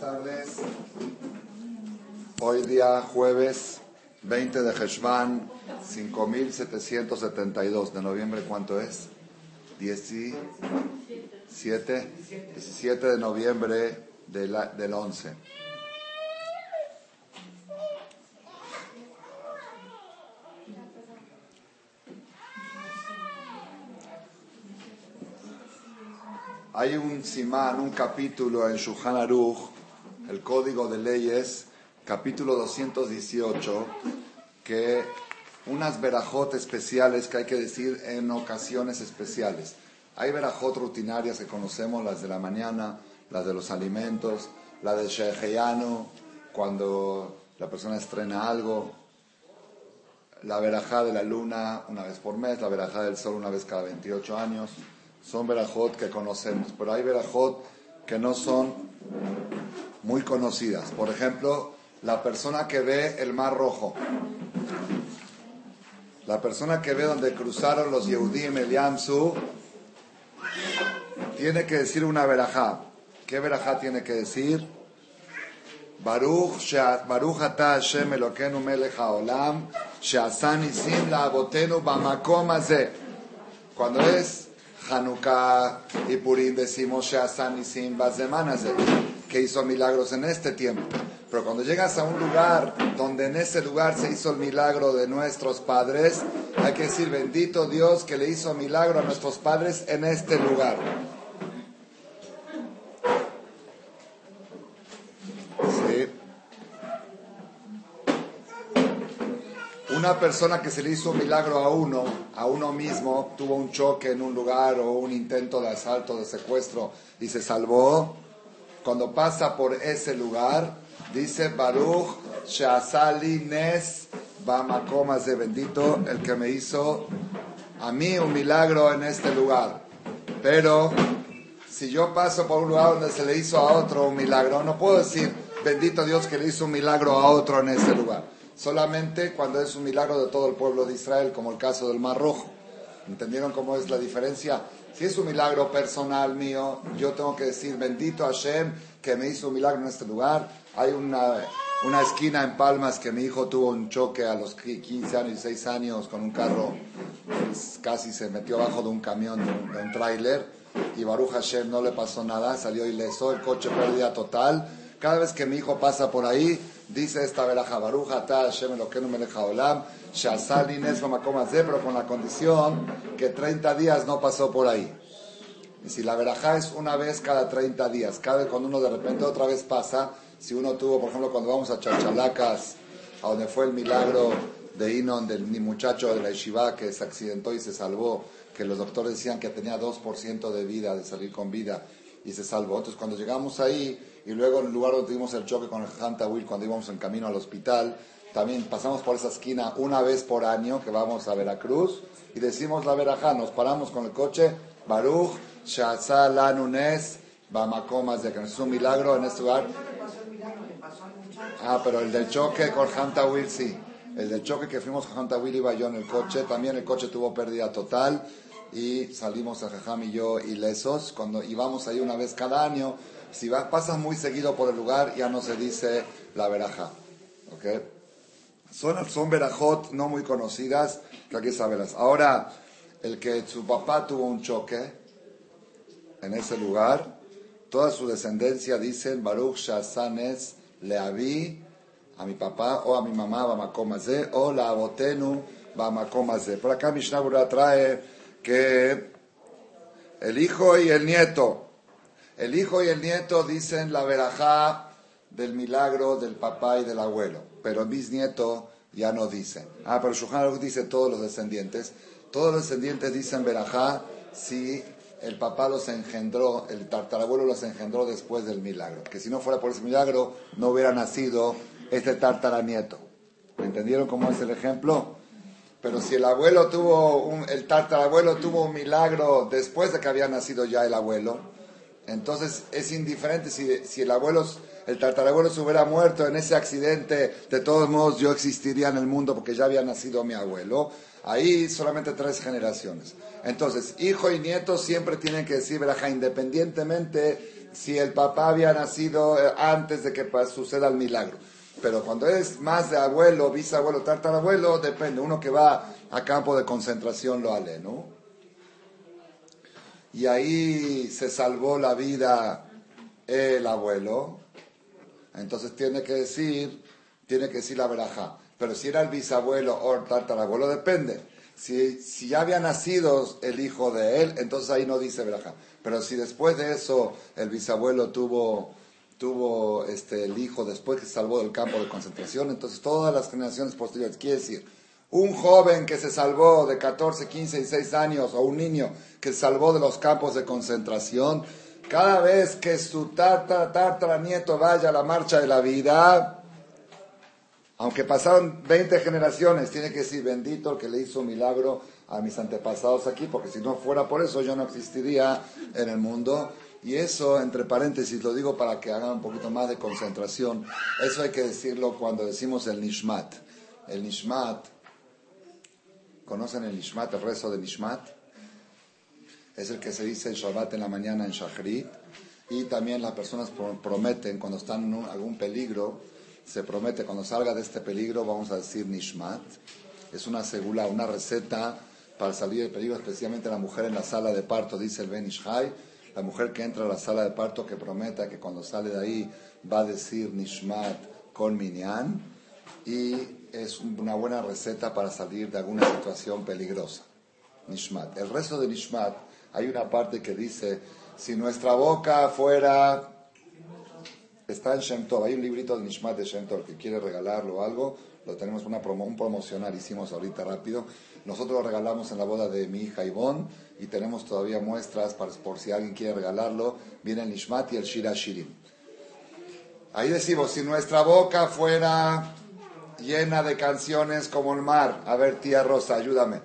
Buenas tardes. Hoy día jueves 20 de Heshvan, 5772 de noviembre, ¿cuánto es? 17, 17 de noviembre del, del 11. Hay un simán, un capítulo en Shulchan Aruch, el Código de Leyes, capítulo 218, que unas verajot especiales que hay que decir en ocasiones especiales. Hay verajot rutinarias que conocemos, las de la mañana, las de los alimentos, la del Sheheyano, cuando la persona estrena algo, la verajá de la luna una vez por mes, la verajá del sol una vez cada 28 años son verajot que conocemos, pero hay verajot que no son muy conocidas. Por ejemplo, la persona que ve el mar rojo. La persona que ve donde cruzaron los Yehudim el Yamsu tiene que decir una verajá. ¿Qué verajá tiene que decir? Baruch, Baruch ata Hashem Elokeinu melech haolam, she'asan isim la'avotenu bamakom Cuando es Hanukkah y Purim decimos Sheasan Nisim Bazemanaze, que hizo milagros en este tiempo. Pero cuando llegas a un lugar donde en ese lugar se hizo el milagro de nuestros padres, hay que decir bendito Dios que le hizo milagro a nuestros padres en este lugar. una persona que se le hizo un milagro a uno, a uno mismo, tuvo un choque en un lugar o un intento de asalto, de secuestro y se salvó, cuando pasa por ese lugar, dice Baruch Shasali Nes Bamakomas de bendito, el que me hizo a mí un milagro en este lugar. Pero si yo paso por un lugar donde se le hizo a otro un milagro, no puedo decir bendito Dios que le hizo un milagro a otro en ese lugar solamente cuando es un milagro de todo el pueblo de Israel, como el caso del Mar Rojo. ¿Entendieron cómo es la diferencia? Si es un milagro personal mío, yo tengo que decir bendito Hashem que me hizo un milagro en este lugar. Hay una, una esquina en Palmas que mi hijo tuvo un choque a los 15 años y 6 años con un carro, pues, casi se metió abajo de un camión, de un, tráiler, y Baruch Hashem no le pasó nada, salió ileso, el coche pérdida total. Cada vez que mi hijo pasa por ahí, Dice esta veraja, Baruja ta Hashem Elokeinu melech haolam, Shasal Inés pero con la condición que 30 días no pasó por ahí. Y si la veraja es una vez cada 30 días, cada cuando uno de repente otra vez pasa, si uno tuvo, por ejemplo, cuando vamos a Chachalacas, a donde fue el milagro de Inon, del muchacho de la Yeshiva que se accidentó y se salvó, que los doctores decían que tenía 2% de vida, de salir con vida, y se salvó. Entonces, cuando llegamos ahí, y luego el lugar donde tuvimos el choque con el Hanta Will cuando íbamos en camino al hospital, también pasamos por esa esquina una vez por año que vamos a Veracruz y decimos la verajá, nos paramos con el coche, Baruch, Shazal Anunes, Bamacomas, de que es un milagro en este lugar. Ah, pero el del choque con Hanta Will sí. El del choque que fuimos con Hanta Will iba yo en el coche, también el coche tuvo pérdida total y salimos a Jajam y yo ilesos. Cuando íbamos ahí una vez cada año, si va, pasas muy seguido por el lugar, ya no se dice la veraja. Son, son verajot no muy conocidas, que hay que saberlas. Ahora, el que su papá tuvo un choque en ese lugar, toda su descendencia dicen Baruch Shasanes Leavi a mi papá o a mi mamá Bamakomazé o la Abotenu Bamakomazé. Por acá Mishnah trae que el hijo y el nieto el hijo y el nieto dicen la verajá del milagro del papá y del abuelo, pero el bisnieto ya no dice. Ah, pero Shulchan dice todos los descendientes. Todos los descendientes dicen verajá si el papá los engendró, el tartarabuelo los engendró después del milagro. Que si no fuera por ese milagro, no hubiera nacido este tartaranieto. ¿Entendieron cómo es el ejemplo? Pero si el abuelo tuvo un, el tartarabuelo tuvo un milagro después de que había nacido ya el abuelo, entonces es indiferente si, el abuelo, el tartarabuelo se hubiera muerto en ese accidente, de todos modos yo existiría en el mundo porque ya había nacido mi abuelo. Ahí solamente tres generaciones. Entonces, hijo y nieto siempre tienen que decir independientemente si el papá había nacido eh, antes de que suceda el milagro. Pero cuando es más de abuelo, bisabuelo, tartarabuelo, depende. Uno que va a campo de concentración lo ale, ¿no? Y ahí se salvó la vida el abuelo. Entonces tiene que decir, tiene que decir la veraja. Pero si era el bisabuelo o el tartarabuelo, depende. Si, si ya había nacido el hijo de él, entonces ahí no dice veraja. Pero si después de eso el bisabuelo tuvo, tuvo este, el hijo después que se salvó del campo de concentración, entonces todas las generaciones posteriores, quiere decir, un joven que se salvó de 14, 15, 16 años o un niño que se salvó de los campos de concentración, cada vez que su tarta, tartara nieto vaya a la marcha de la vida, aunque pasaron 20 generaciones, tiene que decir bendito el que le hizo un milagro a mis antepasados aquí, porque si no fuera por eso yo no existiría en el mundo. Y eso, entre paréntesis, lo digo para que hagan un poquito más de concentración. Eso hay que decirlo cuando decimos el Nishmat. El Nishmat, ¿conocen el Nishmat, el rezo de Nishmat? Es el que se dice el Shabbat en la mañana en Shachrit. Y también las personas prometen, cuando están en algún peligro, se promete, cuando salga de este peligro, vamos a decir Nishmat. Es una segula, una receta para salir del peligro, especialmente la mujer en la sala de parto, dice el Ben Ishai, la mujer que entra a la sala de parto que prometa que cuando sale de ahí va a decir Nishmat con Minyan, y es una buena receta para salir de alguna situación peligrosa. Nishmat. El resto de Nishmat, hay una parte que dice, si nuestra boca fuera... Está en Shem hay un librito de Nishmat de Shem que quiere regalarlo o algo, lo tenemos una un promocional, hicimos ahorita rápido. Nosotros lo regalamos en la boda de mi hija Ivonne y tenemos todavía muestras para, por si alguien quiere regalarlo. Viene el Nishmat y el Shira Shirim. Ahí decimos, si nuestra boca fuera llena de canciones como el mar. A ver, tía Rosa, ayúdame.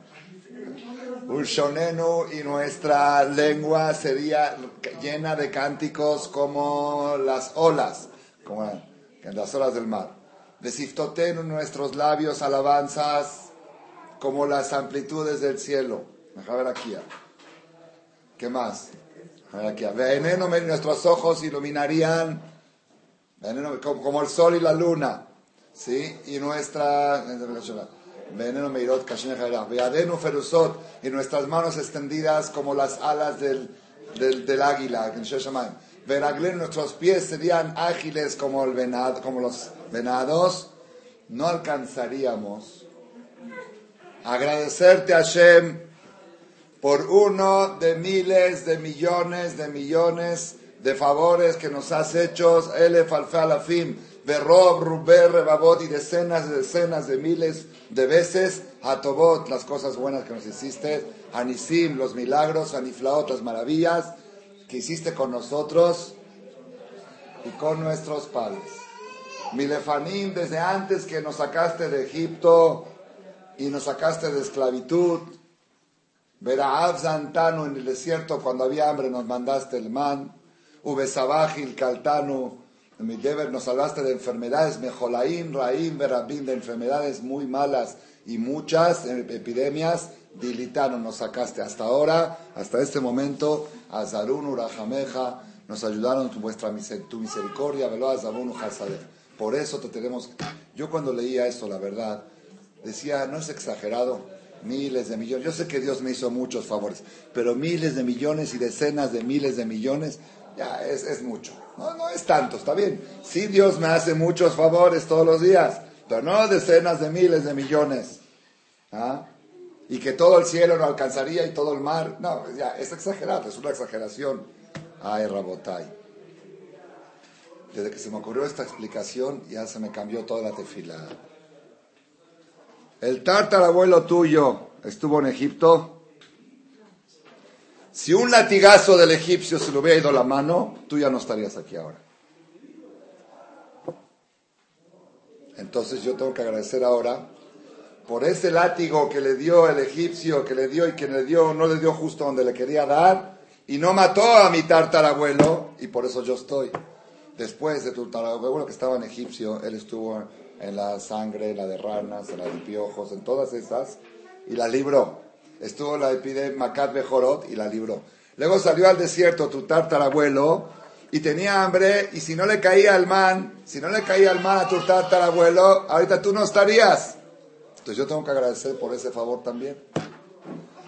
Ulshonenu y nuestra lengua sería llena de cánticos como las olas, como las olas del mar. Desiftotenu nuestros labios alabanzas como las amplitudes del cielo. A ver aquí. ¿Qué más? Aquí. Veneno, nuestros ojos iluminarían como el sol y la luna. ¿Sí? Y nuestra... Veneno meirot ferusot. Y nuestras manos extendidas como las alas del, del, del águila. Veraglen, nuestros pies serían ágiles como, el venado, como los venados, no alcanzaríamos agradecerte Hashem por uno de miles de millones de millones de favores que nos has hecho, Elef Alfalafim, Berrob, Ruber, Rebabot y decenas de decenas de miles de veces, a Tobot, las cosas buenas que nos hiciste, Anisim, los milagros, Aniflaot, las maravillas, que hiciste con nosotros y con nuestros padres. Milefanim, desde antes que nos sacaste de Egipto y nos sacaste de esclavitud. Veraav Zantano en el desierto, cuando había hambre, nos mandaste el man. Ubesabajil Kaltanu, mi deber, nos salvaste de enfermedades. Mejolaim, Raim, Berabim, de enfermedades muy malas y muchas epidemias. Dilitano nos sacaste hasta ahora, hasta este momento. Azarun, Urajameja, nos ayudaron tu, vuestra, tu misericordia. Velo Por eso te tenemos. Yo cuando leía esto, la verdad, decía, no es exagerado, miles de millones. Yo sé que Dios me hizo muchos favores, pero miles de millones y decenas de miles de millones, ya es, es mucho. No, no es tanto, está bien. Sí, Dios me hace muchos favores todos los días, pero no decenas de miles de millones. ¿Ah? y que todo el cielo no alcanzaría y todo el mar. No, ya, es exagerado, es una exageración. Ay, Rabotai. Desde que se me ocurrió esta explicación, ya se me cambió toda la tefila. El abuelo tuyo estuvo en Egipto. Si un latigazo del egipcio se le hubiera ido la mano, tú ya no estarías aquí ahora. Entonces yo tengo que agradecer ahora por ese látigo que le dio el egipcio, que le dio y que le dio, no le dio justo donde le quería dar, y no mató a mi tartarabuelo, y por eso yo estoy. Después de tu tartarabuelo que estaba en egipcio, él estuvo en la sangre, en la de ranas, en la de piojos, en todas esas, y la libró. Estuvo la epidemia Macat Bejorot y la libró. Luego salió al desierto tu tartarabuelo y tenía hambre, y si no le caía el man, si no le caía el man a tu abuelo ahorita tú no estarías. Entonces yo tengo que agradecer por ese favor también.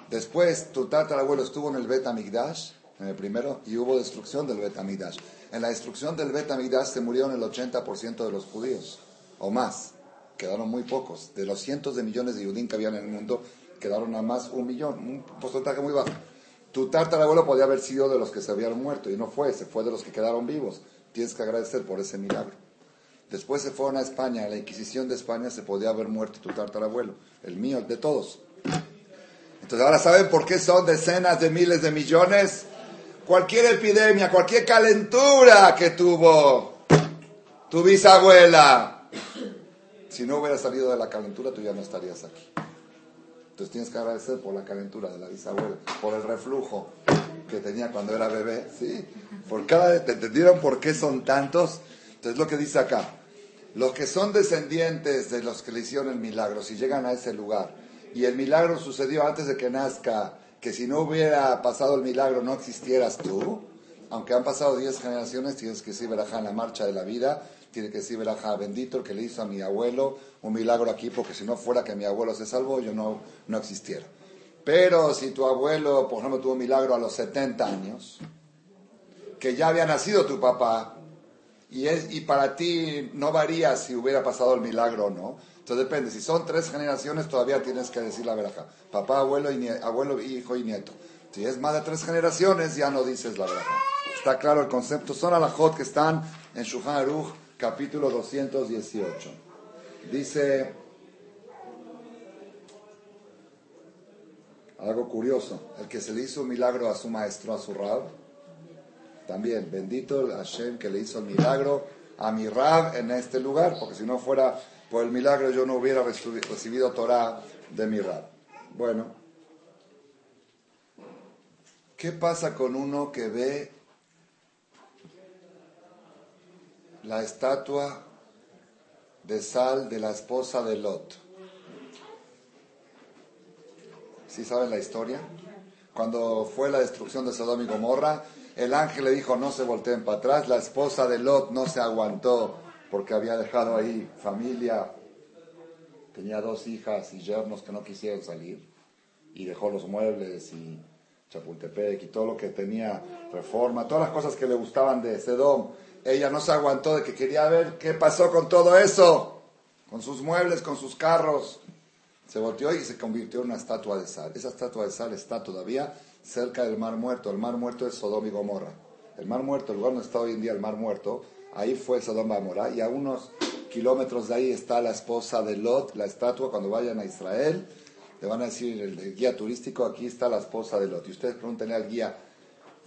Después, tu abuelo estuvo en el Bet Amigdash, en el primero, y hubo destrucción del Bet Amigdash. En la destrucción del Bet Amigdash se murieron el 80% de los judíos, o más. Quedaron muy pocos. De los cientos de millones de judíos que habían en el mundo, quedaron a más un millón, un porcentaje muy bajo. Tu abuelo podía haber sido de los que se habían muerto y no fue, se fue de los que quedaron vivos. Tienes que agradecer por ese milagro. Después se fueron a España, la Inquisición de España se podía haber muerto tu abuelo, el mío, el de todos. Entonces ahora saben por qué son decenas de miles de millones. Cualquier epidemia, cualquier calentura que tuvo tu bisabuela, si no hubiera salido de la calentura, tú ya no estarías aquí. Entonces tienes que agradecer por la calentura de la bisabuela, por el reflujo que tenía cuando era bebé, ¿sí? Por cada, ¿te entendieron por qué son tantos? Entonces lo que dice acá, los que son descendientes de los que le hicieron el milagro, si llegan a ese lugar, y el milagro sucedió antes de que nazca, que si no hubiera pasado el milagro no existieras tú, aunque han pasado 10 generaciones, tienes que decir verajá en la marcha de la vida, tiene que decir verajá, bendito el que le hizo a mi abuelo un milagro aquí, porque si no fuera que mi abuelo se salvó, yo no, no existiera. Pero si tu abuelo, por ejemplo, tuvo un milagro a los 70 años, que ya había nacido tu papá, y, es, y para ti no varía si hubiera pasado el milagro o no, entonces depende, si son tres generaciones todavía tienes que decir la verajá, papá, abuelo, y abuelo, hijo y nieto. Si es más de tres generaciones, ya no dices la verajá. Está claro el concepto. Son alajot que están en Shulchan Aruch, capítulo 218. Dice algo curioso. El que se le hizo un milagro a su maestro, a su rab, también, bendito el Hashem que le hizo el milagro a mi rab en este lugar, porque si no fuera por el milagro yo no hubiera recibido Torah de mi rab. Bueno, ¿qué pasa con uno que ve la estatua de sal de la esposa de Lot. ¿Sí saben la historia? Cuando fue la destrucción de Sodoma y Gomorra, el ángel le dijo no se volteen para atrás, la esposa de Lot no se aguantó porque había dejado ahí familia, tenía dos hijas y yernos que no quisieron salir, y dejó los muebles y Chapultepec y todo lo que tenía, reforma, todas las cosas que le gustaban de Sedom ella no se aguantó de que quería ver qué pasó con todo eso, con sus muebles, con sus carros. Se volteó y se convirtió en una estatua de sal. Esa estatua de sal está todavía cerca del Mar Muerto. El Mar Muerto es Sodoma y Gomorra. El Mar Muerto, el lugar donde está hoy en día el Mar Muerto, ahí fue Sodoma y Gomorra. Y a unos kilómetros de ahí está la esposa de Lot, la estatua. Cuando vayan a Israel, le van a decir el, guía turístico, aquí está la esposa de Lot. Y ustedes pregúntenle al guía,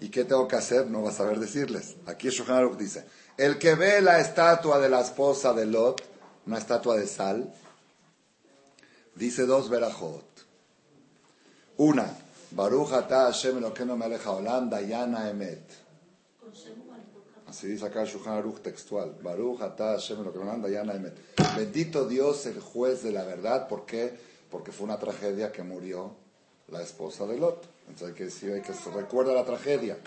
¿Y qué tengo que hacer? No va a saber decirles. Aquí Shulchan dice, el que ve la estatua de la esposa de Lot, una estatua de sal, dice dos verajot. Una, Baruch ata Hashem Elokeinu melech haolam dayana emet. Así dice acá Shulchan Aruch textual. Baruch ata Hashem Elokeinu dayana emet. Bendito Dios, el juez de la verdad. ¿Por qué? Porque fue una tragedia que murió la esposa de Lot. Entonces hay que decir, hay que se recuerda la tragedia.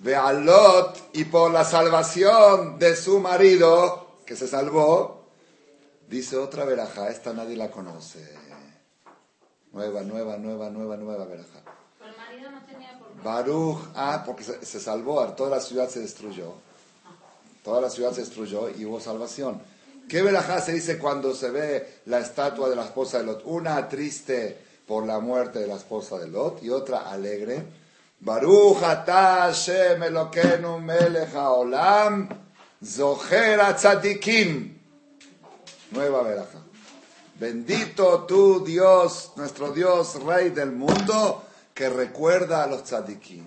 Ve a Lot y por la salvación de su marido, que se salvó, dice otra veraja, esta nadie la conoce. Nueva, nueva, nueva, nueva, nueva veraja. Pero el marido no tenía por Baruch, ah, porque se, salvó, toda la ciudad se destruyó. Toda la ciudad se destruyó y hubo salvación. ¿Qué veraja se dice cuando se ve la estatua de la esposa de Lot? Una triste por la muerte de la esposa de Lot y otra alegre. Baruch atah Hashem tzadikim. Nueva veraja. Bendito tú Dios, nuestro Dios, Rey del mundo, que recuerda a los tzadikim.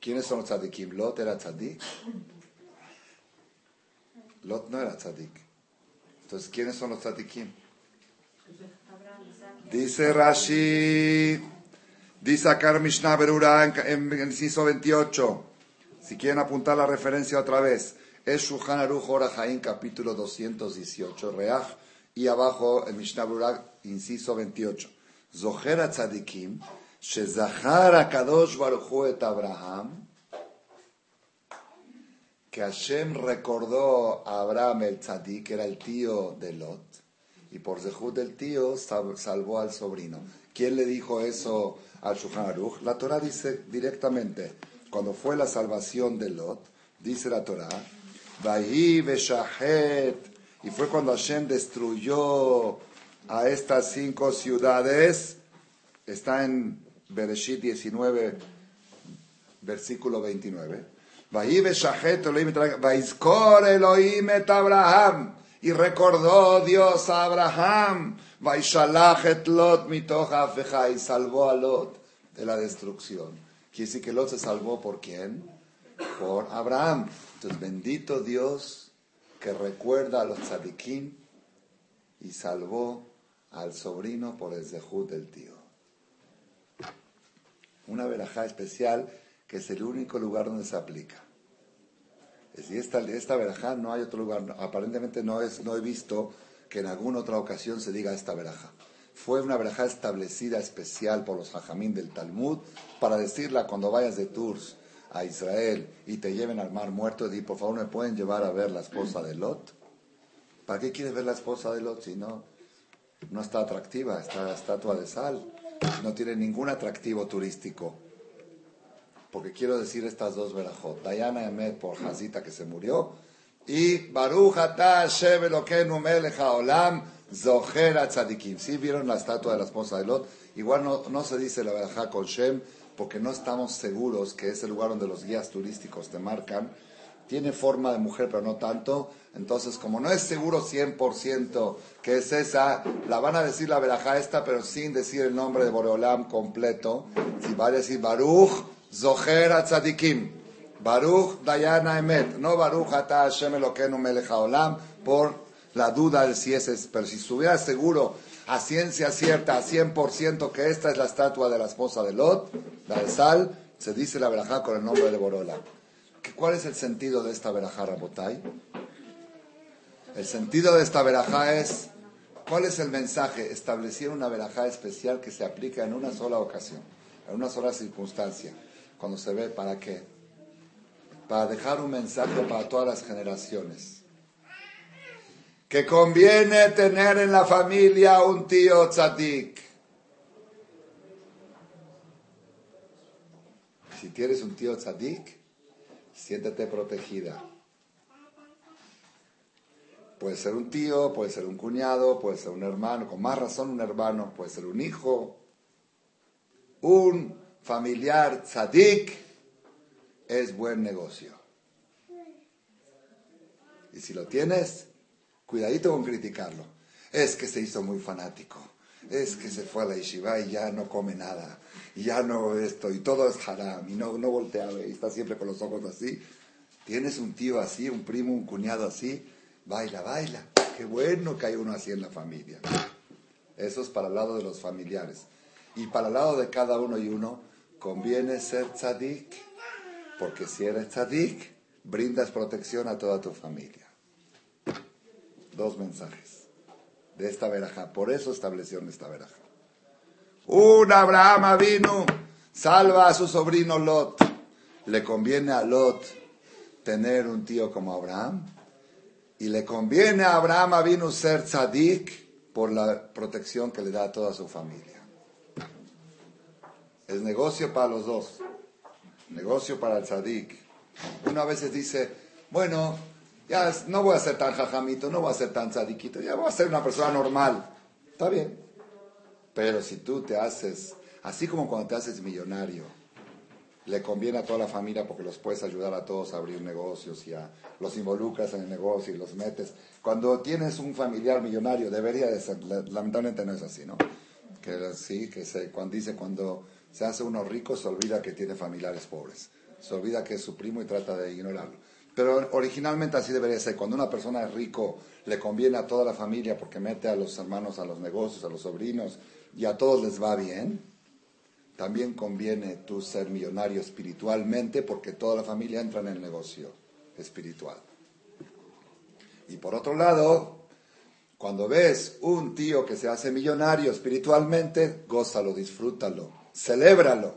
¿Quiénes son los tzadikim? Lot era tzadik. Lot no era tzadik. Entonces, ¿quiénes son los tzadikim? Dice Rashi, dice acá Mishnah Berura en, el inciso 28. Si quieren apuntar la referencia otra vez, es Shulchan Aruch Jaín, capítulo 218, Reach, y abajo el Mishnah Berura, inciso 28. Zohera Tzadikim, Shezahar Kadosh Baruchu Abraham, que Hashem recordó a Abraham el tzadik, que era el tío de Lot, y por Zehut del tío salvó al sobrino. ¿Quién le dijo eso al Shulchan Aruch? La Torah dice directamente, cuando fue la salvación de Lot, dice la Torah, y fue cuando Hashem destruyó a estas cinco ciudades, está en Bereshit 19, versículo 29. Elohim et Abraham. Y recordó Dios a Abraham. et Lot y salvó a Lot de la destrucción. Quiere decir que Lot se salvó por quién? Por Abraham. Entonces, bendito Dios que recuerda a los tzadikim y salvó al sobrino por el zehut del tío. Una verajá especial que es el único lugar donde se aplica. Si esta, esta verajá no hay otro lugar, aparentemente no, es, no he visto que en alguna otra ocasión se diga esta verajá. Fue una verajá establecida especial por los hajamín del Talmud para decirla cuando vayas de tours a Israel y te lleven al mar muerto y por favor me pueden llevar a ver la esposa de Lot. ¿Para qué quieres ver la esposa de Lot si no, no está atractiva? Está estatua de sal, no tiene ningún atractivo turístico. Porque quiero decir estas dos verajot. Diana Emet por Hazita que se murió. Y Baruch Atah Shev Elokeinu Melech Haolam Zoher Tzadikim. ¿Sí vieron la estatua de la esposa de Lot? Igual no, no se dice la verajá con Shem porque no estamos seguros que es el lugar donde los guías turísticos te marcan. Tiene forma de mujer, pero no tanto. Entonces, como no es seguro 100% que es esa, la van a decir la verajá esta, pero sin decir el nombre de Boreolam completo. Si va a decir Baruch, Zoher Tzadikim. Baruch Dayana Emet. No Baruch Ata Hashem Elokeinu Melech Olam. Por la duda de si es, pero si estuviera seguro a ciencia cierta, a 100% que esta es la estatua de la esposa de Lot, la de Sal, se dice la verajá con el nombre de Borola. ¿Cuál es el sentido de esta verajá, Rabotai? El sentido de esta verajá es, ¿cuál es el mensaje? Establecer una verajá especial que se aplica en una sola ocasión, en una sola circunstancia, cuando se ve para qué. Para dejar un mensaje para todas las generaciones que conviene tener en la familia un tío tzadik. Si tienes un tío tzadik, siéntete protegida. Puede ser un tío, puede ser un cuñado, puede ser un hermano, con más razón un hermano, puede ser un hijo. Un familiar tzadik es buen negocio. Y si lo tienes, Cuidadito con criticarlo. Es que se hizo muy fanático. Es que se fue a la yeshiva y ya no come nada. Y ya no esto. Y todo es haram. Y no, no voltea y está siempre con los ojos así. Tienes un tío así, un primo, un cuñado así. Baila, baila. Qué bueno que hay uno así en la familia. Eso es para el lado de los familiares. Y para el lado de cada uno y uno, conviene ser tzadik. Porque si eres tzadik, brindas protección a toda tu familia dos mensajes de esta veraja. Por eso estableció esta veraja. Un Abraham vino, salva a su sobrino Lot. Le conviene a Lot tener un tío como Abraham. Y le conviene a Abraham vino ser tzadik por la protección que le da a toda su familia. Es negocio para los dos. Negocio para el tzadik. Uno a veces dice, bueno, ya no voy a ser tan jajamito, no voy a ser tan sadiquito, ya voy a ser una persona normal. Está bien. Pero si tú te haces, así como cuando te haces millonario, le conviene a toda la familia porque los puedes ayudar a todos a abrir negocios y a, los involucras en el negocio y los metes. Cuando tienes un familiar millonario, debería de ser, lamentablemente no es así, ¿no? Que sí, que se, cuando dice cuando se hace uno rico se olvida que tiene familiares pobres, se olvida que es su primo y trata de ignorarlo. Pero originalmente así debería ser. Cuando una persona es rico, le conviene a toda la familia porque mete a los hermanos a los negocios, a los sobrinos, y a todos les va bien. También conviene tú ser millonario espiritualmente porque toda la familia entra en el negocio espiritual. Y por otro lado, cuando ves un tío que se hace millonario espiritualmente, gózalo, disfrútalo celébralo.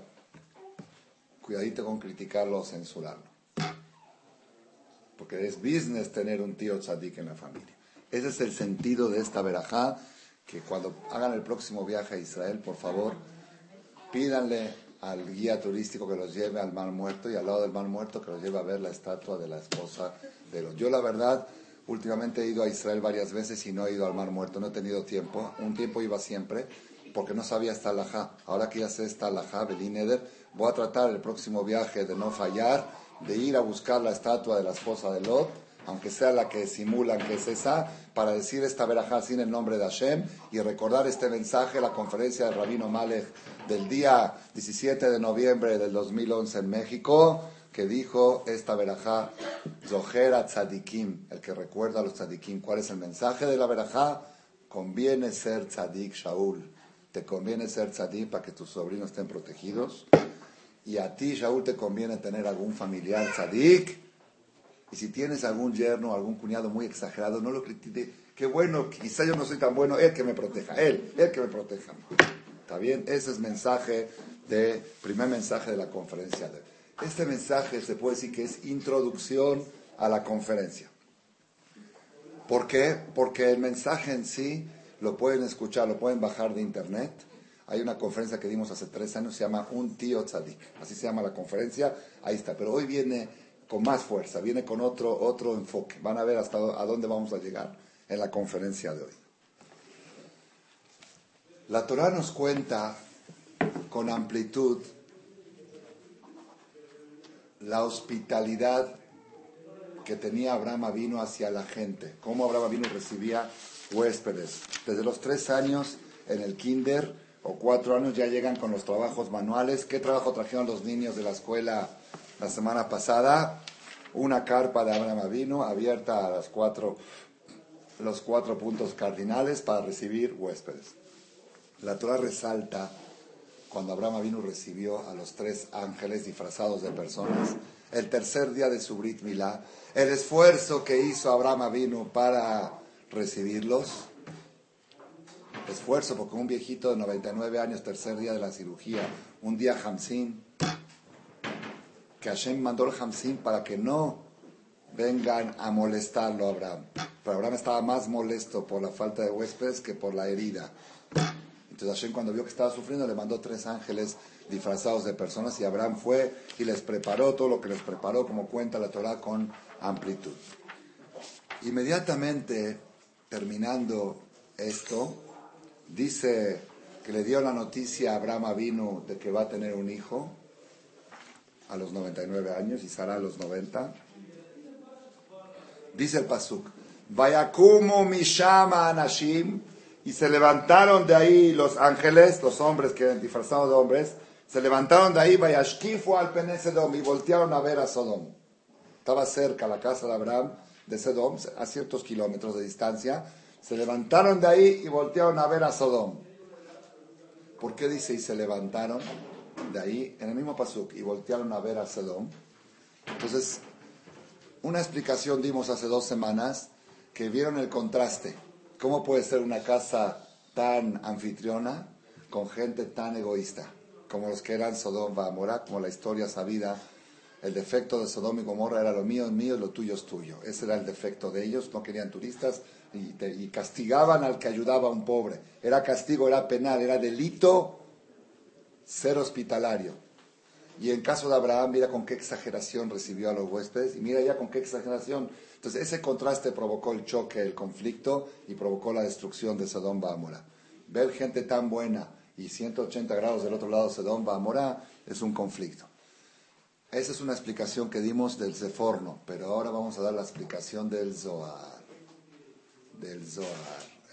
Cuidadito con criticarlo o censurarlo. Porque es business tener un tío tzadik en la familia. Ese es el sentido de esta verajá, que cuando hagan el próximo viaje a Israel, por favor, pídanle al guía turístico que los lleve al Mar Muerto y al lado del Mar Muerto que los lleve a ver la estatua de la esposa de los. Yo la verdad, últimamente he ido a Israel varias veces y no he ido al Mar Muerto, no he tenido tiempo. Un tiempo iba siempre porque no sabía esta alajá. Ahora que ya sé esta alajá, Belín voy a tratar el próximo viaje de no fallar, de ir a buscar la estatua de la esposa de Lot aunque sea la que simulan que es esa, para decir esta verajá sin el nombre de Hashem y recordar este mensaje, la conferencia del Rabino Malek del día 17 de noviembre del 2011 en México, que dijo esta verajá, Zohera Tzadikim, el que recuerda a los Tzadikim. ¿Cuál es el mensaje de la verajá? Conviene ser Tzadik, Shaul. Te conviene ser Tzadik para que tus sobrinos estén protegidos. Y a ti, Shaul, te conviene tener algún familiar Tzadik y si tienes algún yerno, algún cuñado muy exagerado, no lo critique. Qué bueno, quizá yo no soy tan bueno, él que me proteja, él, él que me proteja. ¿Está bien? Ese es mensaje de, primer mensaje de la conferencia. Este mensaje se puede decir que es introducción a la conferencia. ¿Por qué? Porque el mensaje en sí lo pueden escuchar, lo pueden bajar de internet. Hay una conferencia que dimos hace tres años, se llama Un tío tzadik. Así se llama la conferencia. Ahí está. Pero hoy viene con más fuerza, viene con otro, otro enfoque. Van a ver hasta a dónde vamos a llegar en la conferencia de hoy. La Torah nos cuenta con amplitud la hospitalidad que tenía Abraham vino hacia la gente, cómo Abraham vino recibía huéspedes. Desde los tres años en el kinder o cuatro años ya llegan con los trabajos manuales. ¿Qué trabajo trajeron los niños de la escuela la semana pasada? una carpa de Abraham vino abierta a las cuatro, los cuatro puntos cardinales para recibir huéspedes. La Torah resalta cuando Abraham vino recibió a los tres ángeles disfrazados de personas, el tercer día de su Brit Milá, el esfuerzo que hizo Abraham vino para recibirlos, esfuerzo porque un viejito de 99 años, tercer día de la cirugía, un día Hamsin, que Hashem mandó el Hamsin para que no vengan a molestarlo a Abraham. Pero Abraham estaba más molesto por la falta de huéspedes que por la herida. Entonces Hashem cuando vio que estaba sufriendo le mandó tres ángeles disfrazados de personas y Abraham fue y les preparó todo lo que les preparó, como cuenta la Torah, con amplitud. Inmediatamente, terminando esto, dice que le dio la noticia a Abraham vino de que va a tener un hijo a los 99 años y Sara a los 90. Dice el Pasuk, Vayakumu Mishama Anashim, y se levantaron de ahí los ángeles, los hombres que disfrazados de hombres, se levantaron de ahí, Vayashkifu al Penesedom, y voltearon a ver a Sodom. Estaba cerca la casa de Abraham de Sodom, a ciertos kilómetros de distancia. Se levantaron de ahí y voltearon a ver a Sodom. ¿Por qué dice y se levantaron? de ahí, en el mismo Pasuk, y voltearon a ver a Sedom. Entonces, una explicación dimos hace dos semanas que vieron el contraste. ¿Cómo puede ser una casa tan anfitriona con gente tan egoísta? Como los que eran Sodom Gomorra, como la historia sabida. El defecto de Sodom y Gomorra era lo mío es mío, lo tuyo es tuyo. Ese era el defecto de ellos. No querían turistas y, y castigaban al que ayudaba a un pobre. Era castigo, era penal, era delito ser hospitalario. Y en caso de Abraham, mira con qué exageración recibió a los huéspedes y mira ya con qué exageración. Entonces ese contraste provocó el choque, el conflicto y provocó la destrucción de Sodom Bamora. Ver gente tan buena y 180 grados del otro lado Sodom Bamora es un conflicto. Esa es una explicación que dimos del Zeforno, pero ahora vamos a dar la explicación del Zohar. Del Zohar.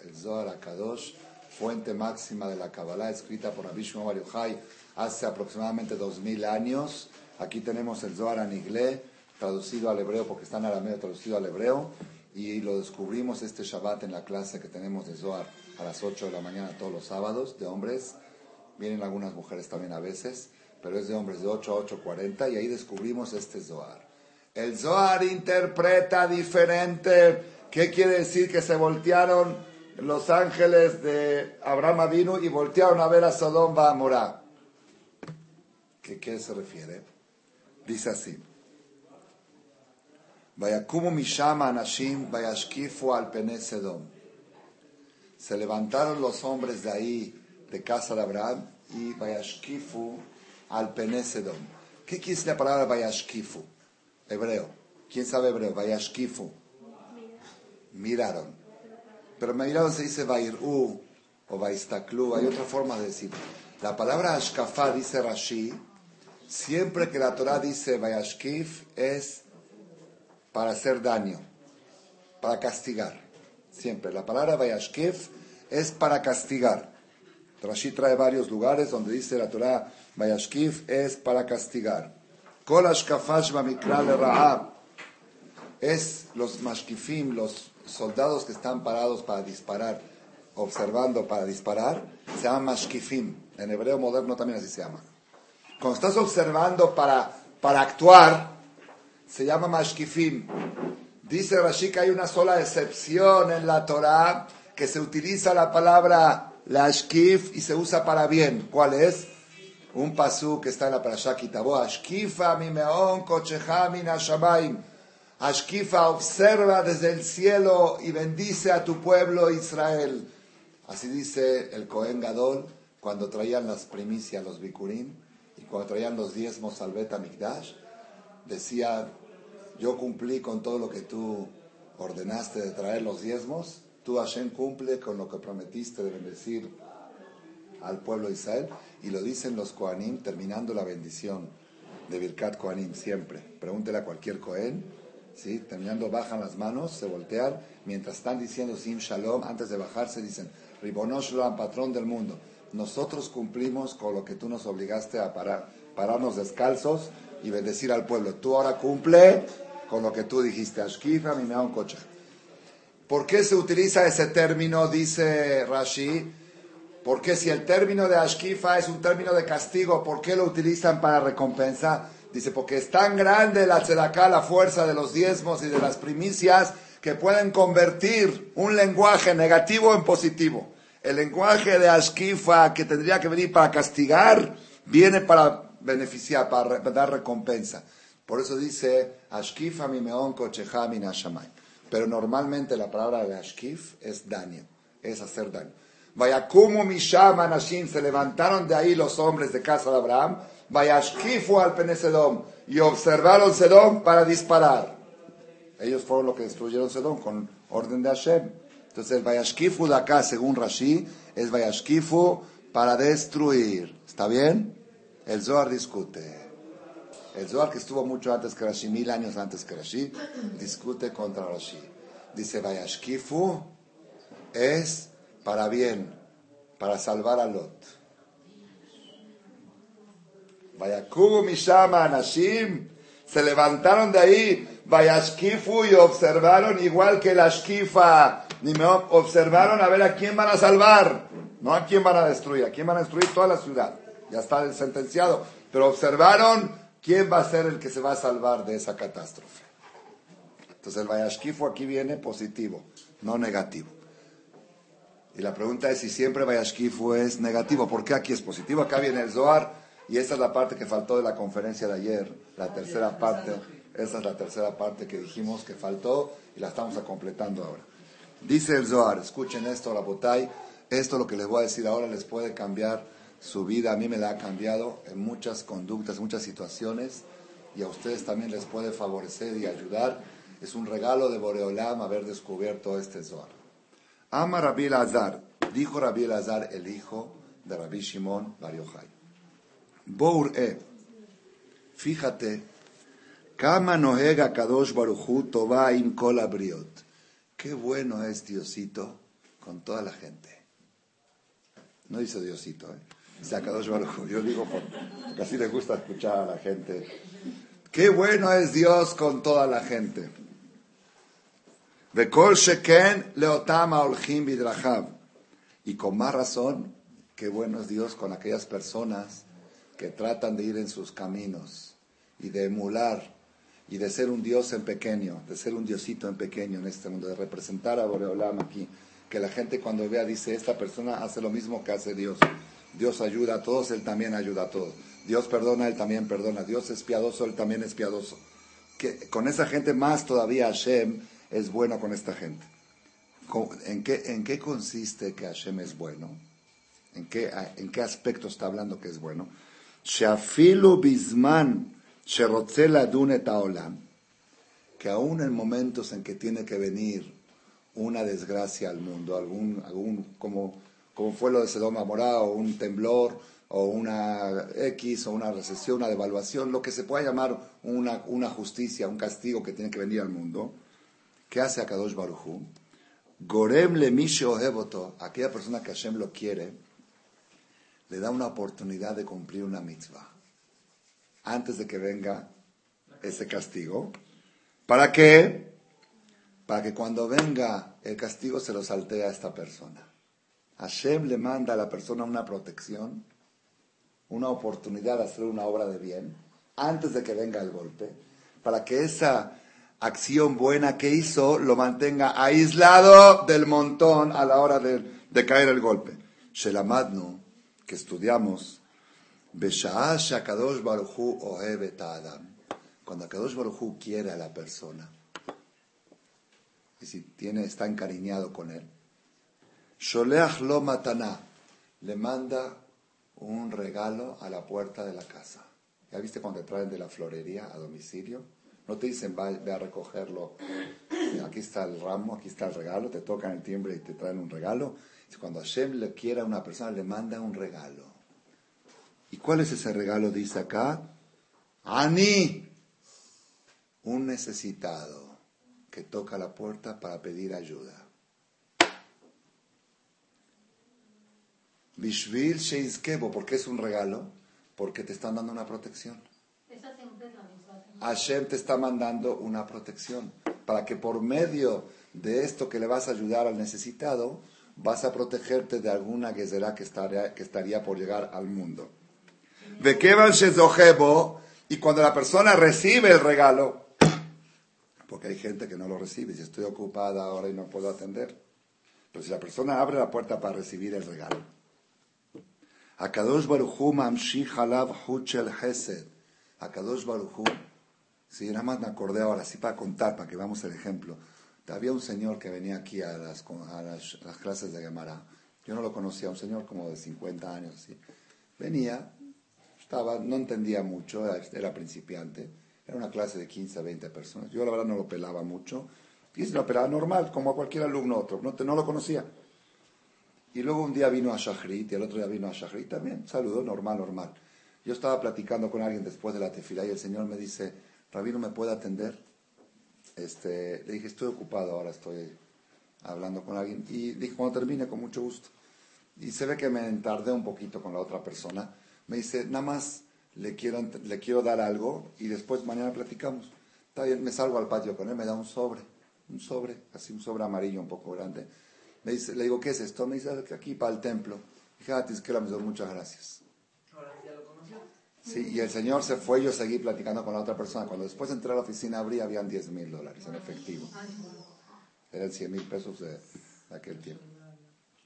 El Zohar Akadosh fuente máxima de la Kabbalah, escrita por Rabbi Shimon Bar hace aproximadamente dos mil años. Aquí tenemos el Zohar Aniglé, traducido al hebreo, porque está en arameo, traducido al hebreo, y lo descubrimos este Shabbat en la clase que tenemos de Zohar a las 8 de la mañana todos los sábados, de hombres. Vienen algunas mujeres también a veces, pero es de hombres de 8 a 8.40, y ahí descubrimos este Zohar. El Zohar interpreta diferente. ¿Qué quiere decir que se voltearon? los ángeles de Abraham vino y voltearon a ver a Sodom Morá. ¿Qué, qué se refiere? Dice así. Vayakumu mishama anashim vayashkifu al Sedom. Se levantaron los hombres de ahí, de casa de Abraham, y vayashkifu al pene Sedom. ¿Qué quiere la palabra vayashkifu? Hebreo. ¿Quién sabe hebreo? Vayashkifu. Miraron. Pero miraron se dice vayirú o vaistaklu. Hay otra forma de decirlo. La palabra ashkafá, dice Rashi, siempre que la Torah dice vayashkif, es para hacer daño, para castigar. Siempre. La palabra vayashkif es para castigar. Rashi trae varios lugares donde dice la Torah vayashkif es para castigar. Kol ashkafash de Rahab es los mashkifim, los soldados que están parados para disparar, observando para disparar, se llaman mashkifim. En hebreo moderno también así se llama. Cuando estás observando para, para actuar, se llama mashkifim. Dice Rashi que hay una sola excepción en la Torah que se utiliza la palabra lashkif y se usa para bien. ¿Cuál es? Un pasú que está en la parasha Kitabo. Ashkifa mi kochecha min Ashkifa observa desde el cielo y bendice a tu pueblo Israel. Así dice el Cohen Gadol cuando traían las primicias, los bikurim, y cuando traían los diezmos al Bet Mikdash, decía, yo cumplí con todo lo que tú ordenaste de traer los diezmos, tú Hashem cumple con lo que prometiste de bendecir al pueblo de Israel, y lo dicen los Kohanim terminando la bendición de Birkat Kohanim siempre. Pregúntele a cualquier Kohen ¿sí? Terminando, bajan las manos, se voltean, mientras están diciendo Sim Shalom, antes de bajarse dicen, Ribonosh patrón del mundo. Nosotros cumplimos con lo que tú nos obligaste a parar, pararnos descalzos y bendecir al pueblo. Tú ahora cumple con lo que tú dijiste. Ashkifa, mi un coche. ¿Por qué se utiliza ese término? Dice Rashi. Porque si el término de Ashkifa es un término de castigo, ¿por qué lo utilizan para recompensa? Dice, porque es tan grande la tzedaká, la fuerza de los diezmos y de las primicias, que pueden convertir un lenguaje negativo en positivo. El lenguaje de Ashkifa, que tendría que venir para castigar, viene para beneficiar, para dar recompensa. Por eso dice, Ashkifa mi meon mi Pero normalmente la palabra de Ashkif es daño, es hacer daño. Vaya como Misham Anashim, se levantaron de ahí los hombres de casa de Abraham, Vayashkifu al Penesedom y observaron Sedom para disparar. Ellos fueron los que destruyeron Sedom con orden de Hashem. Entonces el Vayashkifu de acá, según Rashi, es Vayashkifu para destruir. ¿Está bien? El Zohar discute. El Zohar que estuvo mucho antes que Rashi, mil años antes que Rashi, discute contra Rashi. Dice Vayashkifu es para bien, para salvar a Lot. Vayakubu Mishama Anashim. Se levantaron de ahí, Vayashkifu y observaron igual que la Shkifa. Observaron a ver a quién van a salvar, no a quién van a destruir, a quién van a destruir toda la ciudad. Ya está sentenciado. Pero observaron quién va a ser el que se va a salvar de esa catástrofe. Entonces el Vayashkifu aquí viene positivo, no negativo. Y la pregunta es si siempre Vayashkifu es negativo. ¿Por qué aquí es positivo? Acá viene el Zohar y esa es la parte que faltó de la conferencia de ayer, la tercera parte. Esa es la tercera parte que dijimos que faltó y la estamos completando ahora. Dice el Zohar, escuchen esto, la botay, esto lo que les voy a decir ahora les puede cambiar su vida. A mí me la ha cambiado en muchas conductas, muchas situaciones y a ustedes también les puede favorecer y ayudar. Es un regalo de Boreolam haber descubierto este Zohar. Ama Rabbi Azar, dijo Rabbi Azar, el hijo de Rabbi Shimon Bar Bour E. Fíjate, Kama Nohega Kadosh Baruchu Toba Im Kol. Qué bueno es Diosito con toda la gente. No dice Diosito, ¿eh? Baruchu. Yo digo porque así le gusta escuchar a la gente. Qué bueno es Dios con toda la gente. Y con más razón, qué bueno es Dios con aquellas personas que tratan de ir en sus caminos y de emular y de ser un Dios en pequeño, de ser un Diosito en pequeño en este mundo, de representar a Boreolam aquí. Que la gente cuando vea dice, esta persona hace lo mismo que hace Dios. Dios ayuda a todos, Él también ayuda a todos. Dios perdona, Él también perdona. Dios es piadoso, Él también es piadoso. Que, con esa gente más todavía Hashem es bueno con esta gente. ¿En qué, ¿En qué consiste que Hashem es bueno? ¿En qué, ¿En qué aspecto está hablando que es bueno? bisman que aún en momentos en que tiene que venir una desgracia al mundo, algún, algún como, como fue lo de Sedoma Morá, o un temblor, o una X, o una recesión, una devaluación, lo que se pueda llamar una, una justicia, un castigo que tiene que venir al mundo, ¿qué hace Akadosh Baruchu? Gorem le ohevoto, aquella persona que Hashem lo quiere, le da una oportunidad de cumplir una mitzvah antes de que venga ese castigo. ¿Para qué? Para que cuando venga el castigo se lo saltea a esta persona. Hashem le manda a la persona una protección, una oportunidad de hacer una obra de bien antes de que venga el golpe, para que esa acción buena que hizo lo mantenga aislado del montón a la hora de, caer el golpe. Shelamadnu, que estudiamos, cuando Kadosh Baruchu quiere a la persona, y si tiene, está encariñado con él, Sholeach lo le manda un regalo a la puerta de la casa. ¿Ya viste cuando te traen de la florería a domicilio? No te dicen, ve a recogerlo. Aquí está el ramo, aquí está el regalo. Te tocan el timbre y te traen un regalo. Cuando Hashem le quiere a una persona, le manda un regalo. ¿Y cuál es ese regalo? Dice acá. Ani. Un necesitado que toca la puerta para pedir ayuda. Bishvil ¿por qué es un regalo? Porque te están dando una protección. Hashem te está mandando una protección para que por medio de esto que le vas a ayudar al necesitado, vas a protegerte de alguna que estaría, que estaría por llegar al mundo. Y cuando la persona recibe el regalo, porque hay gente que no lo recibe, si estoy ocupada ahora y no puedo atender. Pero si la persona abre la puerta para recibir el regalo. Akadosh Baruchu mamshich alav huchel hesed. Akadosh Baruchu Sí, nada más me acordé ahora, sí para contar, para que veamos el ejemplo. Había un señor que venía aquí a las, a las, clases de Gemara. Yo no lo conocía, un señor como de 50 años. ¿sí? Venía, estaba, no entendía mucho, era, principiante. Era una clase de 15 a 20 personas. Yo la verdad no lo pelaba mucho. Y se lo pelaba normal, como a cualquier alumno otro. No, no lo conocía. Y luego un día vino a Shahrit y el otro día vino a Shahrit también. Saludó, normal, normal. Yo estaba platicando con alguien después de la tefila y el señor me dice, Rabino, ¿me puede atender? Este, le dije, estoy ocupado ahora, estoy hablando con alguien. Y dije, cuando termine, con mucho gusto. Y se ve que me tardé un poquito con la otra persona. Me dice, nada más le quiero, le quiero dar algo y después mañana platicamos. Está bien, me salgo al patio con él, me da un sobre, un sobre, así un sobre amarillo un poco grande. Me dice, le digo, ¿qué es esto? Me dice, aquí para el templo. Dije, ah, que muchas gracias. Sí, y el señor se fue yo seguí platicando con la otra persona. Cuando después entré a la oficina abrí, habían 10 mil dólares en efectivo. Eran 100 mil pesos de, aquel tiempo.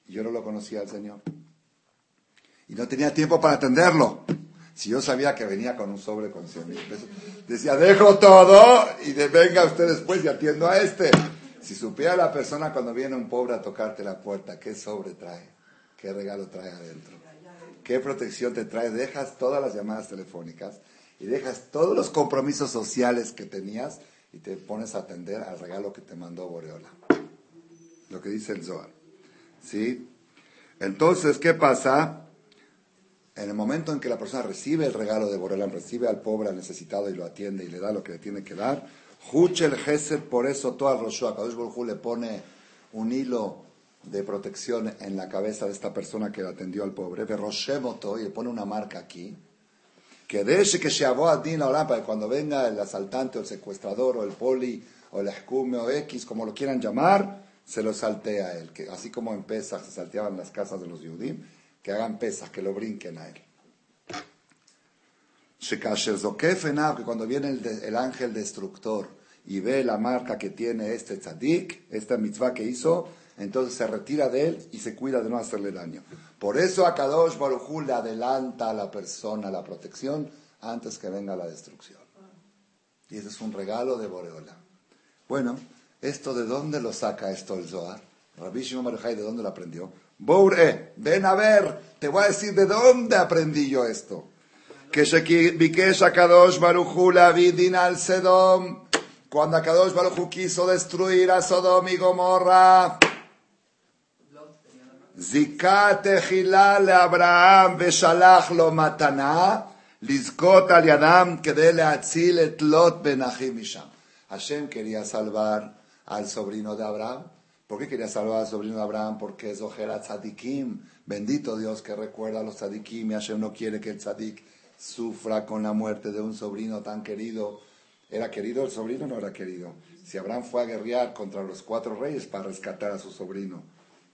Y yo no lo conocía al señor. Y no tenía tiempo para atenderlo. Si yo sabía que venía con un sobre con 100 mil pesos, decía, dejo todo y de, venga usted después y atiendo a este. Si supiera la persona cuando viene un pobre a tocarte la puerta, qué sobre trae, qué regalo trae adentro qué protección te trae. Dejas todas las llamadas telefónicas y dejas todos los compromisos sociales que tenías y te pones a atender al regalo que te mandó Boreola. Lo que dice el Zohar. ¿Sí? Entonces, ¿qué pasa? En el momento en que la persona recibe el regalo de Boreola, recibe al pobre, al necesitado y lo atiende y le da lo que le tiene que dar, el Gesed, por eso todo el Roshua, Kadosh le pone un hilo de protección en la cabeza de esta persona que atendió al pobre, y le pone una marca aquí, que ese que se a la para que cuando venga el asaltante o el secuestrador o el poli o el escume o X, como lo quieran llamar, se lo saltea a él, que así como en Pesach se salteaban las casas de los judíos, que hagan pesas, que lo brinquen a él. Que cuando viene el, el ángel destructor y ve la marca que tiene este tzadik, esta mitzvah que hizo, entonces se retira de él y se cuida de no hacerle daño. Por eso a Kadosh Baruj le adelanta a la persona la protección antes que venga la destrucción. Y ese es un regalo de Boreola. Bueno, ¿esto de dónde lo saca esto el Zohar? Rabbi Shimon ¿de dónde lo aprendió? Boure, ven a ver, te voy a decir de dónde aprendí yo esto. Que Bikesh Kadosh Baruj la vidin al Sedom. Cuando Kadosh Baruj quiso destruir a Sodom y Gomorra. Beshalach lo matana. Lizkot al Yadam que dele atzil et lot ben misham. Hashem quería salvar al sobrino de Abraham ¿Por qué quería salvar al sobrino de Abraham? Porque es ojera tzadikim. Bendito Dios que recuerda a los tzadikim y Hashem no quiere que el tzadik sufra con la muerte de un sobrino tan querido. ¿Era querido el sobrino o no era querido? Si Abraham fue a guerrear contra los cuatro reyes para rescatar a su sobrino.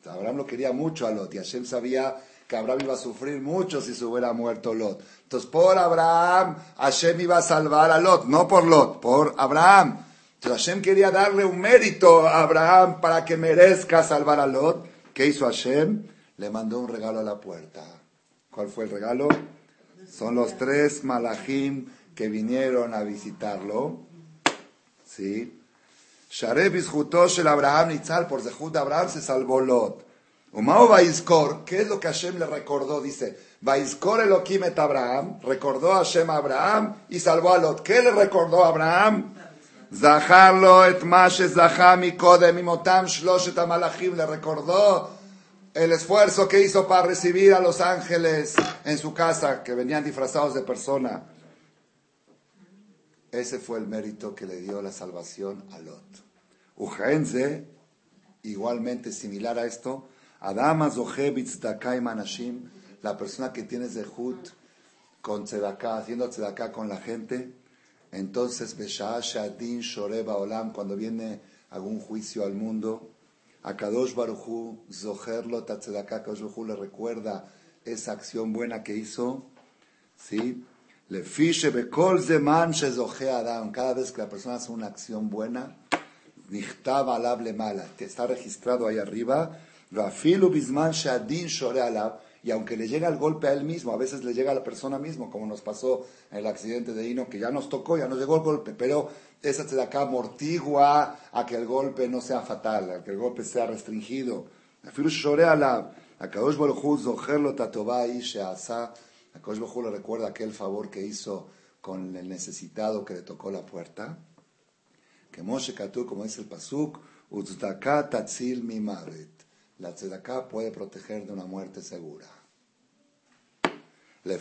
Abraham lo quería mucho a Lot y Hashem sabía que Abraham iba a sufrir mucho si se hubiera muerto Lot. Entonces por Abraham Hashem iba a salvar a Lot, no por Lot, por Abraham. Entonces Hashem quería darle un mérito a Abraham para que merezca salvar a Lot. ¿Qué hizo Hashem? Le mandó un regalo a la puerta. ¿Cuál fue el regalo? Son los tres malachim que vinieron a visitarlo. ¿Sí? Shareb el Abraham Nitzal, por Zehut Abraham se salvó Lot. Umao Vaiskor, ¿qué es lo que Hashem le recordó? Dice, Vaiskor Elohim et Abraham, recordó a Hashem a Abraham y salvó a Lot. ¿Qué le recordó a Abraham? Zaharlo et Mashe Zahami Kodem Imotam Shloshet Amalachim le recordó el esfuerzo que hizo para recibir a los ángeles en su casa, que venían disfrazados de persona. Ese fue el mérito que le dio la salvación a Lot. Ujenze, igualmente similar a esto, Adama Zohebitz Dakai Manashim, la persona que tiene Zehut con Tzedakah, haciendo Tzedakah con la gente, entonces, Shadin Shoreba Olam, cuando viene algún juicio al mundo, a Kadosh Baruchu, Zoherlo Tatzedaka, Kadosh Baruchu le recuerda esa acción buena que hizo, ¿sí? Le fiche bekol zeman Adam, cada vez que la persona hace una acción buena, nichtaba alable mala, está registrado ahí arriba, Rafilu bisman shadin shore alab, y aunque le llega el golpe a él mismo, a veces le llega a la persona mismo, como nos pasó en el accidente de Hino, que ya nos tocó, ya nos llegó el golpe, pero esa se acá amortigua a que el golpe no sea fatal, a que el golpe sea restringido. A Kadosh Baruj Zoherlo Tatovai Sheasa, a Kadosh Baruj le recuerda aquel favor que hizo con el necesitado que le tocó la puerta. Que Moshe Katu, como dice el Pasuk, Uzdaka Tatzil Mi la tzedaká puede proteger de una muerte segura. Le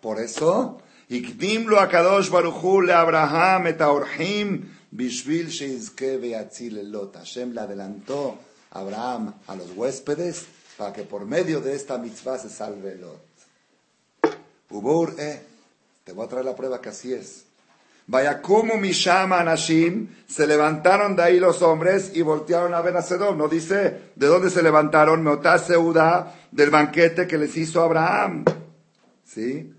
por eso, akadosh baruchu le Abraham et aorhim bishvil sheizke veatzil elot. Hashem le adelantó a Abraham a los huéspedes para que por medio de esta mitzvah se salve Lot. Ubur, eh, te voy a traer la prueba que así es. Vayakumu Mishama Anashim, se levantaron de ahí los hombres y voltearon a ver a Sedom. No dice de dónde se levantaron, Meotá Seuda, del banquete que les hizo Abraham. ¿Sí?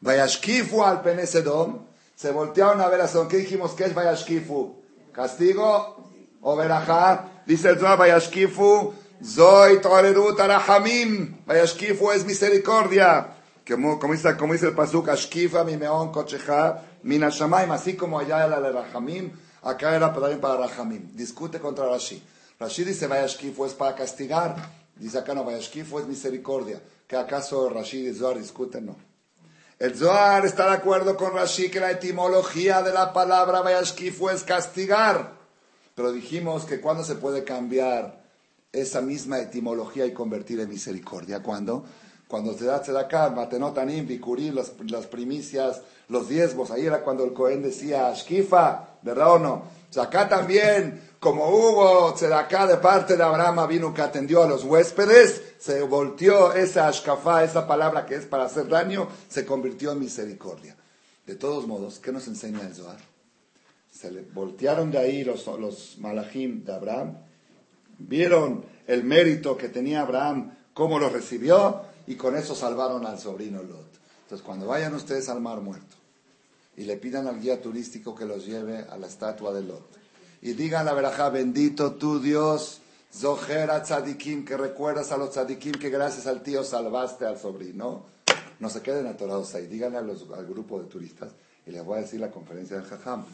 Vayashkifu al Pene Sedom, se voltearon a ver a Sedom. ¿Qué dijimos? ¿Qué es Vayashkifu? ¿Castigo o verajá? Dice el Zohar, Vayashkifu, Zoy Torerut Arahamim. Vayashkifu es misericordia. Como, dice, como dice el Pasuk, Ashkifa mi meon kochecha Minashamaim, así como allá era la Rahamim, acá era también para Rahamim. Discute contra Rashi. Rashi dice Vayashkifu es para castigar. Dice acá no, Vayashkifu es misericordia. ¿Que acaso Rashi y Zohar discuten? No. El Zohar está de acuerdo con Rashi que la etimología de la palabra Vayashkifu es castigar. Pero dijimos que cuando se puede cambiar esa misma etimología y convertir en misericordia. ¿Cuándo? Cuando se da acá, matenotanim, bikurim, las, las primicias, los diezmos. Ahí era cuando el Cohen decía, Ashkifa, ¿verdad o no? O acá también, como hubo acá de parte de Abraham vino que atendió a los huéspedes, se volteó esa ashkafa, esa palabra que es para hacer daño, se convirtió en misericordia. De todos modos, ¿qué nos enseña el Zohar? Se le voltearon de ahí los, los malachim de Abraham, vieron el mérito que tenía Abraham, cómo lo recibió, y con eso salvaron al sobrino Lot. Entonces, cuando vayan ustedes al Mar Muerto y le pidan al guía turístico que los lleve a la estatua de Lot y digan la verajá, bendito tu Dios Zohera tzadikim, que recuerdas a los tzadikim que gracias al tío salvaste al sobrino. No se queden atorados ahí. Díganle al grupo de turistas y les voy a decir la conferencia del Jajam.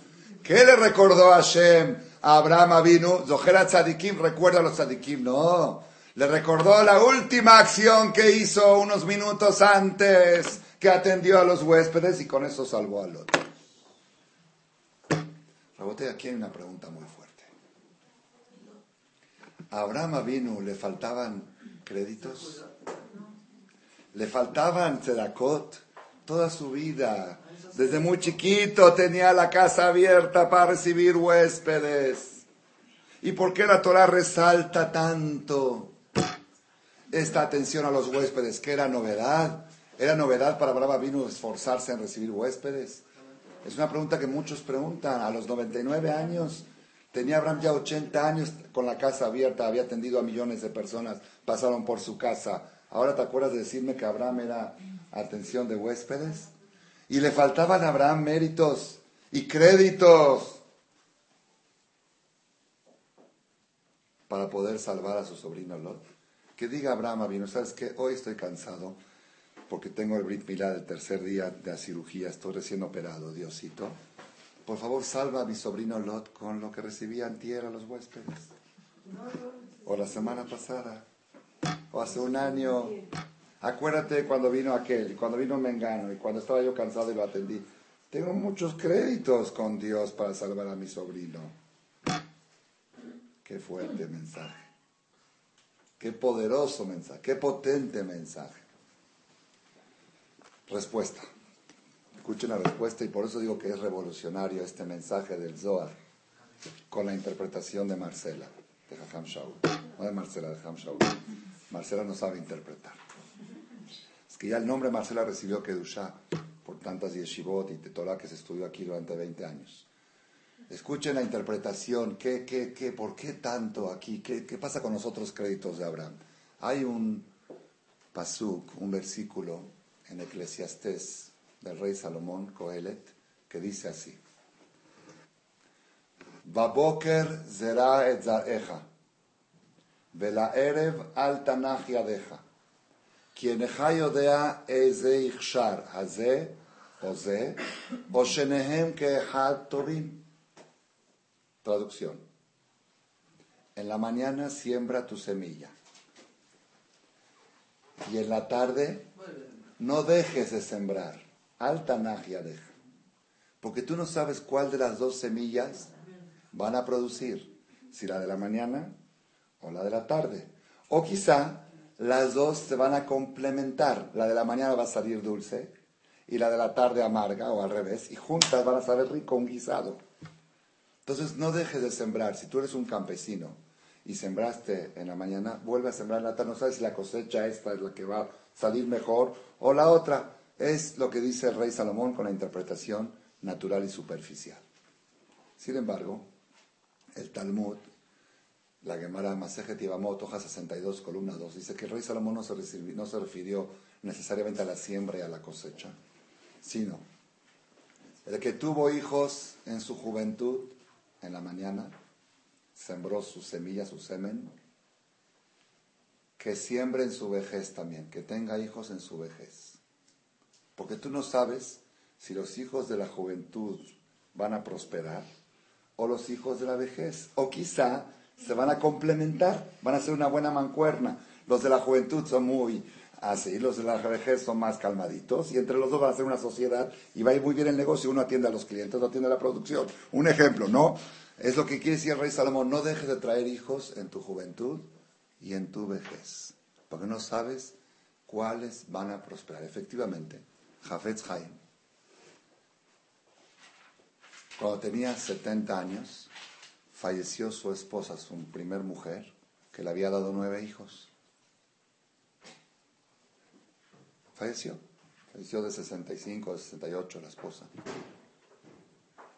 ¿Qué le recordó a Hashem a Abraham vino? Zohera tzadikim, recuerda a los tzadikim. No. Le recordó la última acción que hizo unos minutos antes, que atendió a los huéspedes y con eso salvó al otro. Rabote, aquí hay una pregunta muy fuerte. ¿A Abraham vino le faltaban créditos? Le faltaban tzedakot toda su vida. Desde muy chiquito tenía la casa abierta para recibir huéspedes. ¿Y por qué la Torah resalta tanto esta atención a los huéspedes? ¿Qué era novedad? ¿Era novedad para Abraham vino esforzarse en recibir huéspedes? Es una pregunta que muchos preguntan. A los 99 años, tenía Abraham ya 80 años con la casa abierta, había atendido a millones de personas, pasaron por su casa. Ahora te acuerdas de decirme que Abraham era atención de huéspedes. Y le faltaban a Abraham méritos y créditos para poder salvar a su sobrino Lot. Que diga Abraham vino, ¿sabes qué? Hoy estoy cansado porque tengo el Brit Milá del tercer día de la cirugía, estoy recién operado, Diosito. Por favor, salva a mi sobrino Lot con lo que recibía tierra los huéspedes. O la semana pasada, o hace un año. Acuérdate cuando vino aquel, cuando vino Mengano, y cuando estaba yo cansado y lo atendí. Tengo muchos créditos con Dios para salvar a mi sobrino. Qué fuerte mensaje. Qué poderoso mensaje. Qué potente mensaje. Respuesta. Escuchen la respuesta y por eso digo que es revolucionario este mensaje del Zohar con la interpretación de Marcela, de Jajam Shaul. No de Marcela, de Jajam Shaul. Marcela no sabe interpretar. Es que ya el nombre Marcela recibió Kedusha por tantas yeshivot y Torah que se estudió aquí durante 20 años. Escuchen la interpretación, ¿Qué, qué, qué, ¿por qué tanto aquí? ¿Qué, pasa con los otros créditos de Abraham? Hay un pasuk, un versículo en Eclesiastés del rey Salomón, Coelet, que dice así. Baboker zera et zareja, vela erev al tanach yadeja. Quien eja yodea eze ichshar, haze, oze, o shenehem que torim. Traducción. En la mañana siembra tu semilla. Y en la tarde no dejes de sembrar. Alta nagia deja. Porque tú no sabes cuál de las dos semillas van a producir. Si la de la mañana o la de la tarde. O quizá las dos se van a complementar. La de la mañana va a salir dulce y la de la tarde amarga o al revés. Y juntas van a saber rico un guisado. Entonces no dejes de sembrar. Si tú eres un campesino y sembraste en la mañana, vuelve a sembrar la tarde. No sabes si la cosecha esta es la que va salir mejor, o la otra es lo que dice el rey Salomón con la interpretación natural y superficial. Sin embargo, el Talmud, la Gemara Masejet Yevamot, hoja 62, columna 2, dice que el rey Salomón no se, no se refirió necesariamente a la siembra y a la cosecha, sino el que tuvo hijos en su juventud, en la mañana, sembró su semilla, su semen, que siembre en su vejez también, que tenga hijos en su vejez. Porque tú no sabes si los hijos de la juventud van a prosperar o los hijos de la vejez. O quizá se van a complementar, van a ser una buena mancuerna. Los de la juventud son muy así, los de la vejez son más calmaditos y entre los dos van a ser una sociedad y va a ir muy bien el negocio. Uno atiende a los clientes, otro atiende a la producción. Un ejemplo, ¿no? Es lo que quiere decir el rey Salomón, no dejes de traer hijos en tu juventud y en tu vejez, porque no sabes cuáles van a prosperar. Efectivamente, Jafetz Haim, cuando tenía 70 años, falleció su esposa, su primer mujer, que le había dado nueve hijos. Falleció. Falleció de 65 de 68 la esposa.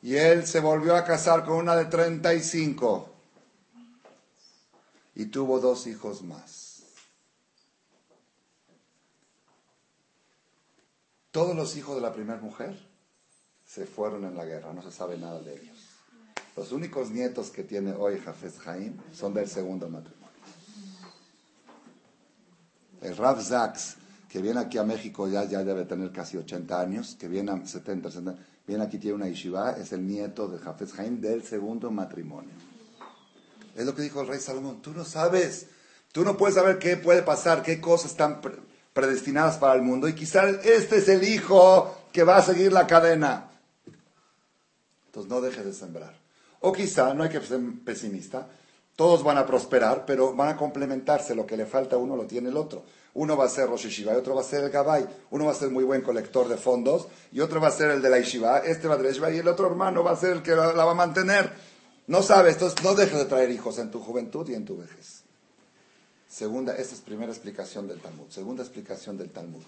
Y él se volvió a casar con una de 35 y tuvo dos hijos más. Todos los hijos de la primera mujer se fueron en la guerra, no se sabe nada de ellos. Los únicos nietos que tiene hoy Jafes Jaim son del segundo matrimonio. El Rav Zaks, que viene aquí a México, ya, ya debe tener casi 80 años, que viene a 70, 70 viene aquí, tiene una yeshiva, es el nieto de Jafet Haim del segundo matrimonio. Es lo que dijo el rey Salomón, tú no sabes, tú no puedes saber qué puede pasar, qué cosas están predestinadas para el mundo, y quizás este es el hijo que va a seguir la cadena. Entonces no dejes de sembrar. O quizá, no hay que ser pesimista, todos van a prosperar, pero van a complementarse. Lo que le falta a uno lo tiene el otro. Uno va a ser Rosh Yeshiva y otro va a ser el Gabay. Uno va a ser muy buen colector de fondos y otro va a ser el de la Yeshiva. Este va a ser y el otro hermano va a ser el que la, va a mantener. No sabes, entonces no dejes de traer hijos en tu juventud y en tu vejez. Segunda, esta es primera explicación del Talmud. Segunda explicación del Talmud.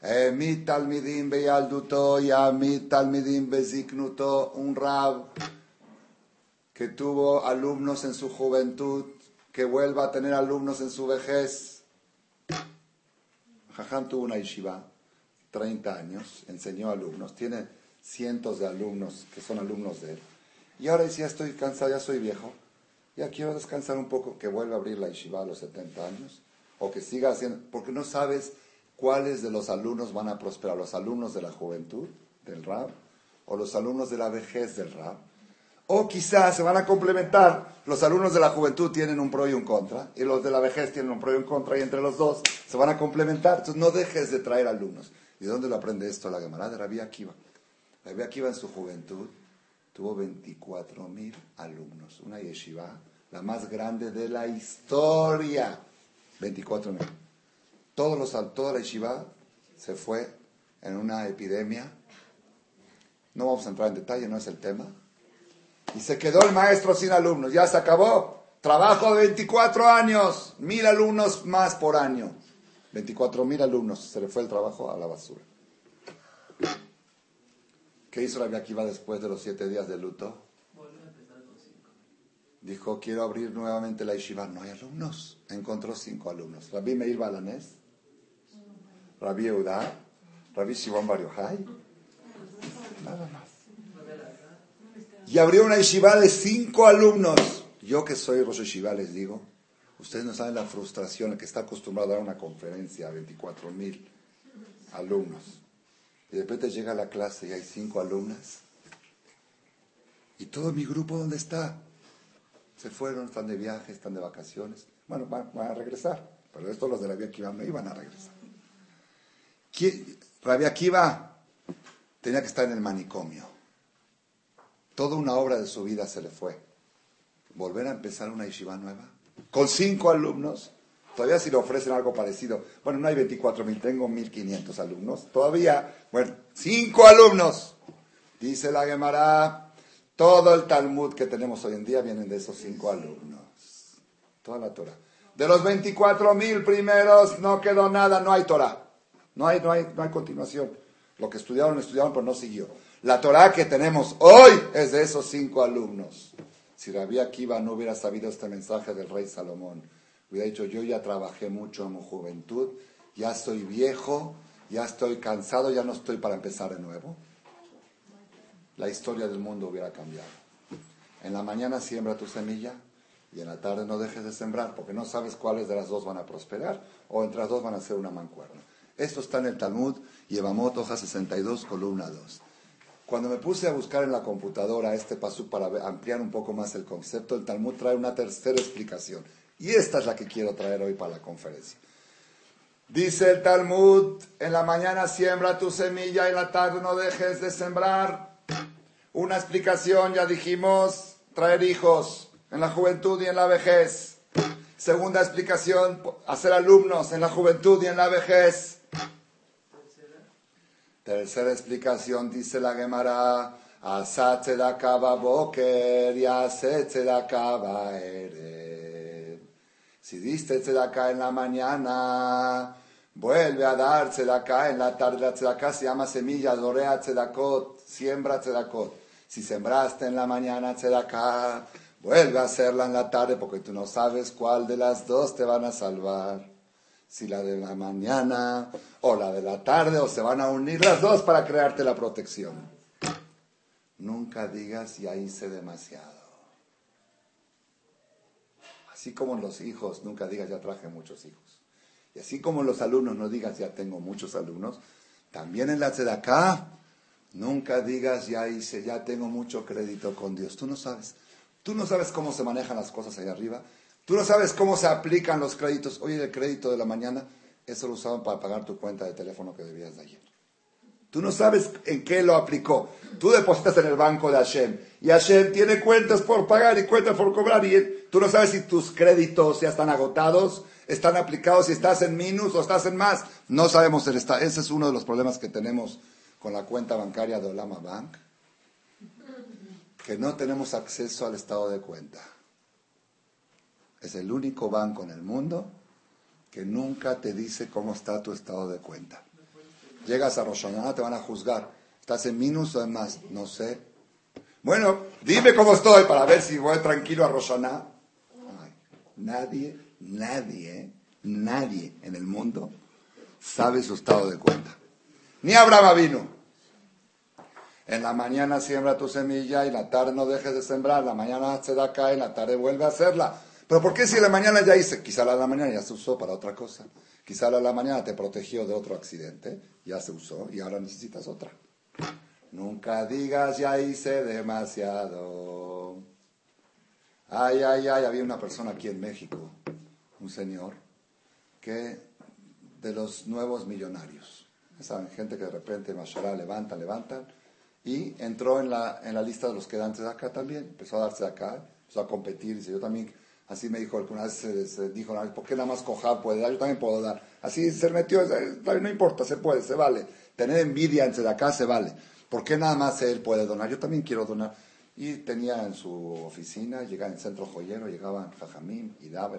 Eh, mi talmidim beyalduto ya mi talmidim beziknuto. Un rab que tuvo alumnos en su juventud, que vuelva a tener alumnos en su vejez. Jajam tuvo una yeshiva, 30 años, enseñó alumnos, tiene cientos de alumnos que son alumnos de él. Y ahora dice, ya estoy cansado, ya soy viejo, ya quiero descansar un poco, que vuelva a abrir la yeshiva a los 70 años, o que siga haciendo, porque no sabes cuáles de los alumnos van a prosperar, los alumnos de la juventud del rap, o los alumnos de la vejez del rap. O quizás se van a complementar. Los alumnos de la juventud tienen un pro y un contra, y los de la vejez tienen un pro y un contra, y entre los dos se van a complementar. Entonces no dejes de traer alumnos. ¿Y de dónde lo aprende esto la Gemara? De Rabbi Akiva. Rabbi Akiva en su juventud tuvo 24 mil alumnos. Una yeshiva, la más grande de la historia. 24 mil. Todos los, toda la yeshiva se fue en una epidemia. No vamos a entrar en detalle, no es el tema y se quedó el maestro sin alumnos. Ya se acabó. Trabajo de 24 años. Mil alumnos más por año. 24 mil alumnos. Se le fue el trabajo a la basura. ¿Qué hizo Rabbi Akiva después de los siete días de luto? Dijo, quiero abrir nuevamente la yeshiva. No hay alumnos. Encontró cinco alumnos. Rabbi Meir Balanés, Rabbi Eudá, Rabbi Shimon Bar Nada más y abrió una yeshiva de cinco alumnos. Yo que soy Rosh Yeshiva les digo, ustedes no saben la frustración, el que está acostumbrado a dar una conferencia a 24 mil alumnos. Y de repente llega la clase y hay cinco alumnas. ¿Y todo mi grupo dónde está? Se fueron, están de viaje, están de vacaciones. Bueno, van, a regresar. Pero estos los de la Vía Kiva no iban a regresar. Rabia Akiva tenía que estar en el manicomio. Toda una obra de su vida se le fue. ¿Volver a empezar una yeshiva nueva? Con cinco alumnos. Todavía si le ofrecen algo parecido. Bueno, no hay 24 mil, tengo 1500 alumnos. Todavía, bueno, cinco alumnos. Dice la Gemara, todo el Talmud que tenemos hoy en día vienen de esos cinco alumnos. Toda la Torah. De los 24 mil primeros no quedó nada, no hay Torah. No hay, no, hay, no hay continuación. Lo que estudiaron, estudiaron, pero no siguió. La Torah que tenemos hoy es de esos cinco alumnos. Si Rabbi Akiva no hubiera sabido este mensaje del rey Salomón, hubiera dicho, yo ya trabajé mucho en mi juventud, ya estoy viejo, ya estoy cansado, ya no estoy para empezar de nuevo. La historia del mundo hubiera cambiado. En la mañana siembra tu semilla y en la tarde no dejes de sembrar, porque no sabes cuáles de las dos van a prosperar o entre las dos van a ser una mancuerna. Esto está en el Talmud, Yevamot, hoja 62, columna 2. Cuando me puse a buscar en la computadora este paso para ampliar un poco más el concepto, el Talmud trae una tercera explicación. Y esta es la que quiero traer hoy para la conferencia. Dice el Talmud, en la mañana siembra tu semilla y en la tarde no dejes de sembrar. Una explicación, ya dijimos, traer hijos en la juventud y en la vejez. Segunda explicación, hacer alumnos en la juventud y en la vejez. Tercera explicación dice la Gemara, Asa tzedakah boker y ase tzedakah ere. Si diste tzedakah en la mañana, vuelve a dar tzedakah en la tarde. La tzedakah se llama semilla, dorea tzedakot, siembra tzedakot. Si sembraste en la mañana tzedakah, vuelve a hacerla en la tarde porque tú no sabes cuál de las dos te van a salvar si la de la mañana o la de la tarde, o se van a unir las dos para crearte la protección. Nunca digas ya hice demasiado. Así como los hijos, nunca digas ya traje muchos hijos. Y así como los alumnos no digas ya tengo muchos alumnos, también en la acá nunca digas ya hice, ya tengo mucho crédito con Dios. Tú no sabes. Tú no sabes cómo se manejan las cosas ahí arriba. Tú no sabes cómo se aplican los créditos. Oye, el crédito de la mañana, eso lo usaban para pagar tu cuenta de teléfono que debías de ayer. Tú no sabes en qué lo aplicó. Tú depositas en el banco de Hashem y Hashem tiene cuentas por pagar y cuentas por cobrar y tú no sabes si tus créditos ya están agotados, están aplicados, si estás en minus o estás en más. No sabemos el estado. Ese es uno de los problemas que tenemos con la cuenta bancaria de Olama Bank, que no tenemos acceso al estado de cuenta. Es el único banco en el mundo que nunca te dice cómo está tu estado de cuenta. Llegas a Roshaná, te van a juzgar. ¿Estás en minus o en más? No sé. Bueno, dime cómo estoy para ver si voy tranquilo a Roshaná. Nadie, nadie, nadie en el mundo sabe su estado de cuenta. Ni Abraham vino. En la mañana siembra tu semilla y la tarde no dejes de sembrar. La mañana se da acá y en la tarde vuelve a hacerla. Pero ¿por qué si la mañana ya hice? Quizá la la mañana ya se usó para otra cosa. Quizá la la mañana te protegió de otro accidente ya se usó y ahora necesitas otra. Nunca digas ya hice demasiado. Ay, ay, ay, había una persona aquí en México, un señor, que de los nuevos millonarios. Saben, gente que de repente, mashallah, levantan, levantan. Y entró en la, en la lista de los quedantes de acá también. Empezó a darse acá, empezó a competir. Dice, yo también Así me dijo alguna vez, se, dijo, ¿por qué nada más Cojab puede dar? Yo también puedo dar. Así se metió, no importa, se puede, se vale. Tener envidia entre de acá se vale. ¿Por qué nada más él puede donar? Yo también quiero donar. Y tenía en su oficina, llegaba en el centro joyero, llegaban Jajamim y daba.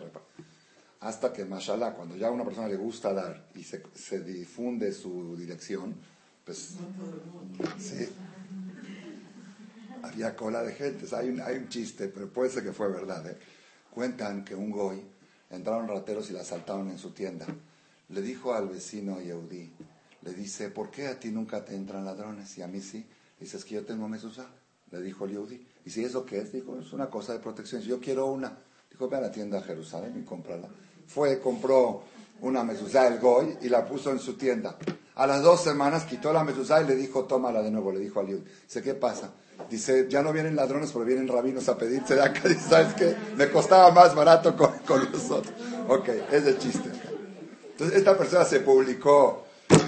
Hasta que, mashallah, cuando ya a una persona le gusta dar y se, se difunde su dirección, pues sí, había cola de gente. hay, un, hay un chiste, pero puede ser que fue verdad. ¿eh? Cuentan que un goy entraron rateros y la asaltaron en su tienda. Le dijo al vecino Yehudi, le dice, ¿por qué a ti nunca te entran ladrones y a mí sí? Dice, es que yo tengo mesusa. Le dijo el Yehudi. ¿Y si eso qué es? Dijo, es una cosa de protección. Yo quiero una. Dijo, ve a la tienda a Jerusalén y cómprala. Fue, compró una mezuzá el goy y la puso en su tienda. A las dos semanas quitó la mezuzá y le dijo, tómala de nuevo. Le dijo al Yehudi. Dice, ¿qué pasa? Dice, ya no vienen ladrones, pero vienen rabinos a pedirse de acá. Dice, ¿sabes qué? Me costaba más barato con, con nosotros. Ok, es de chiste. Entonces, esta persona se publicó,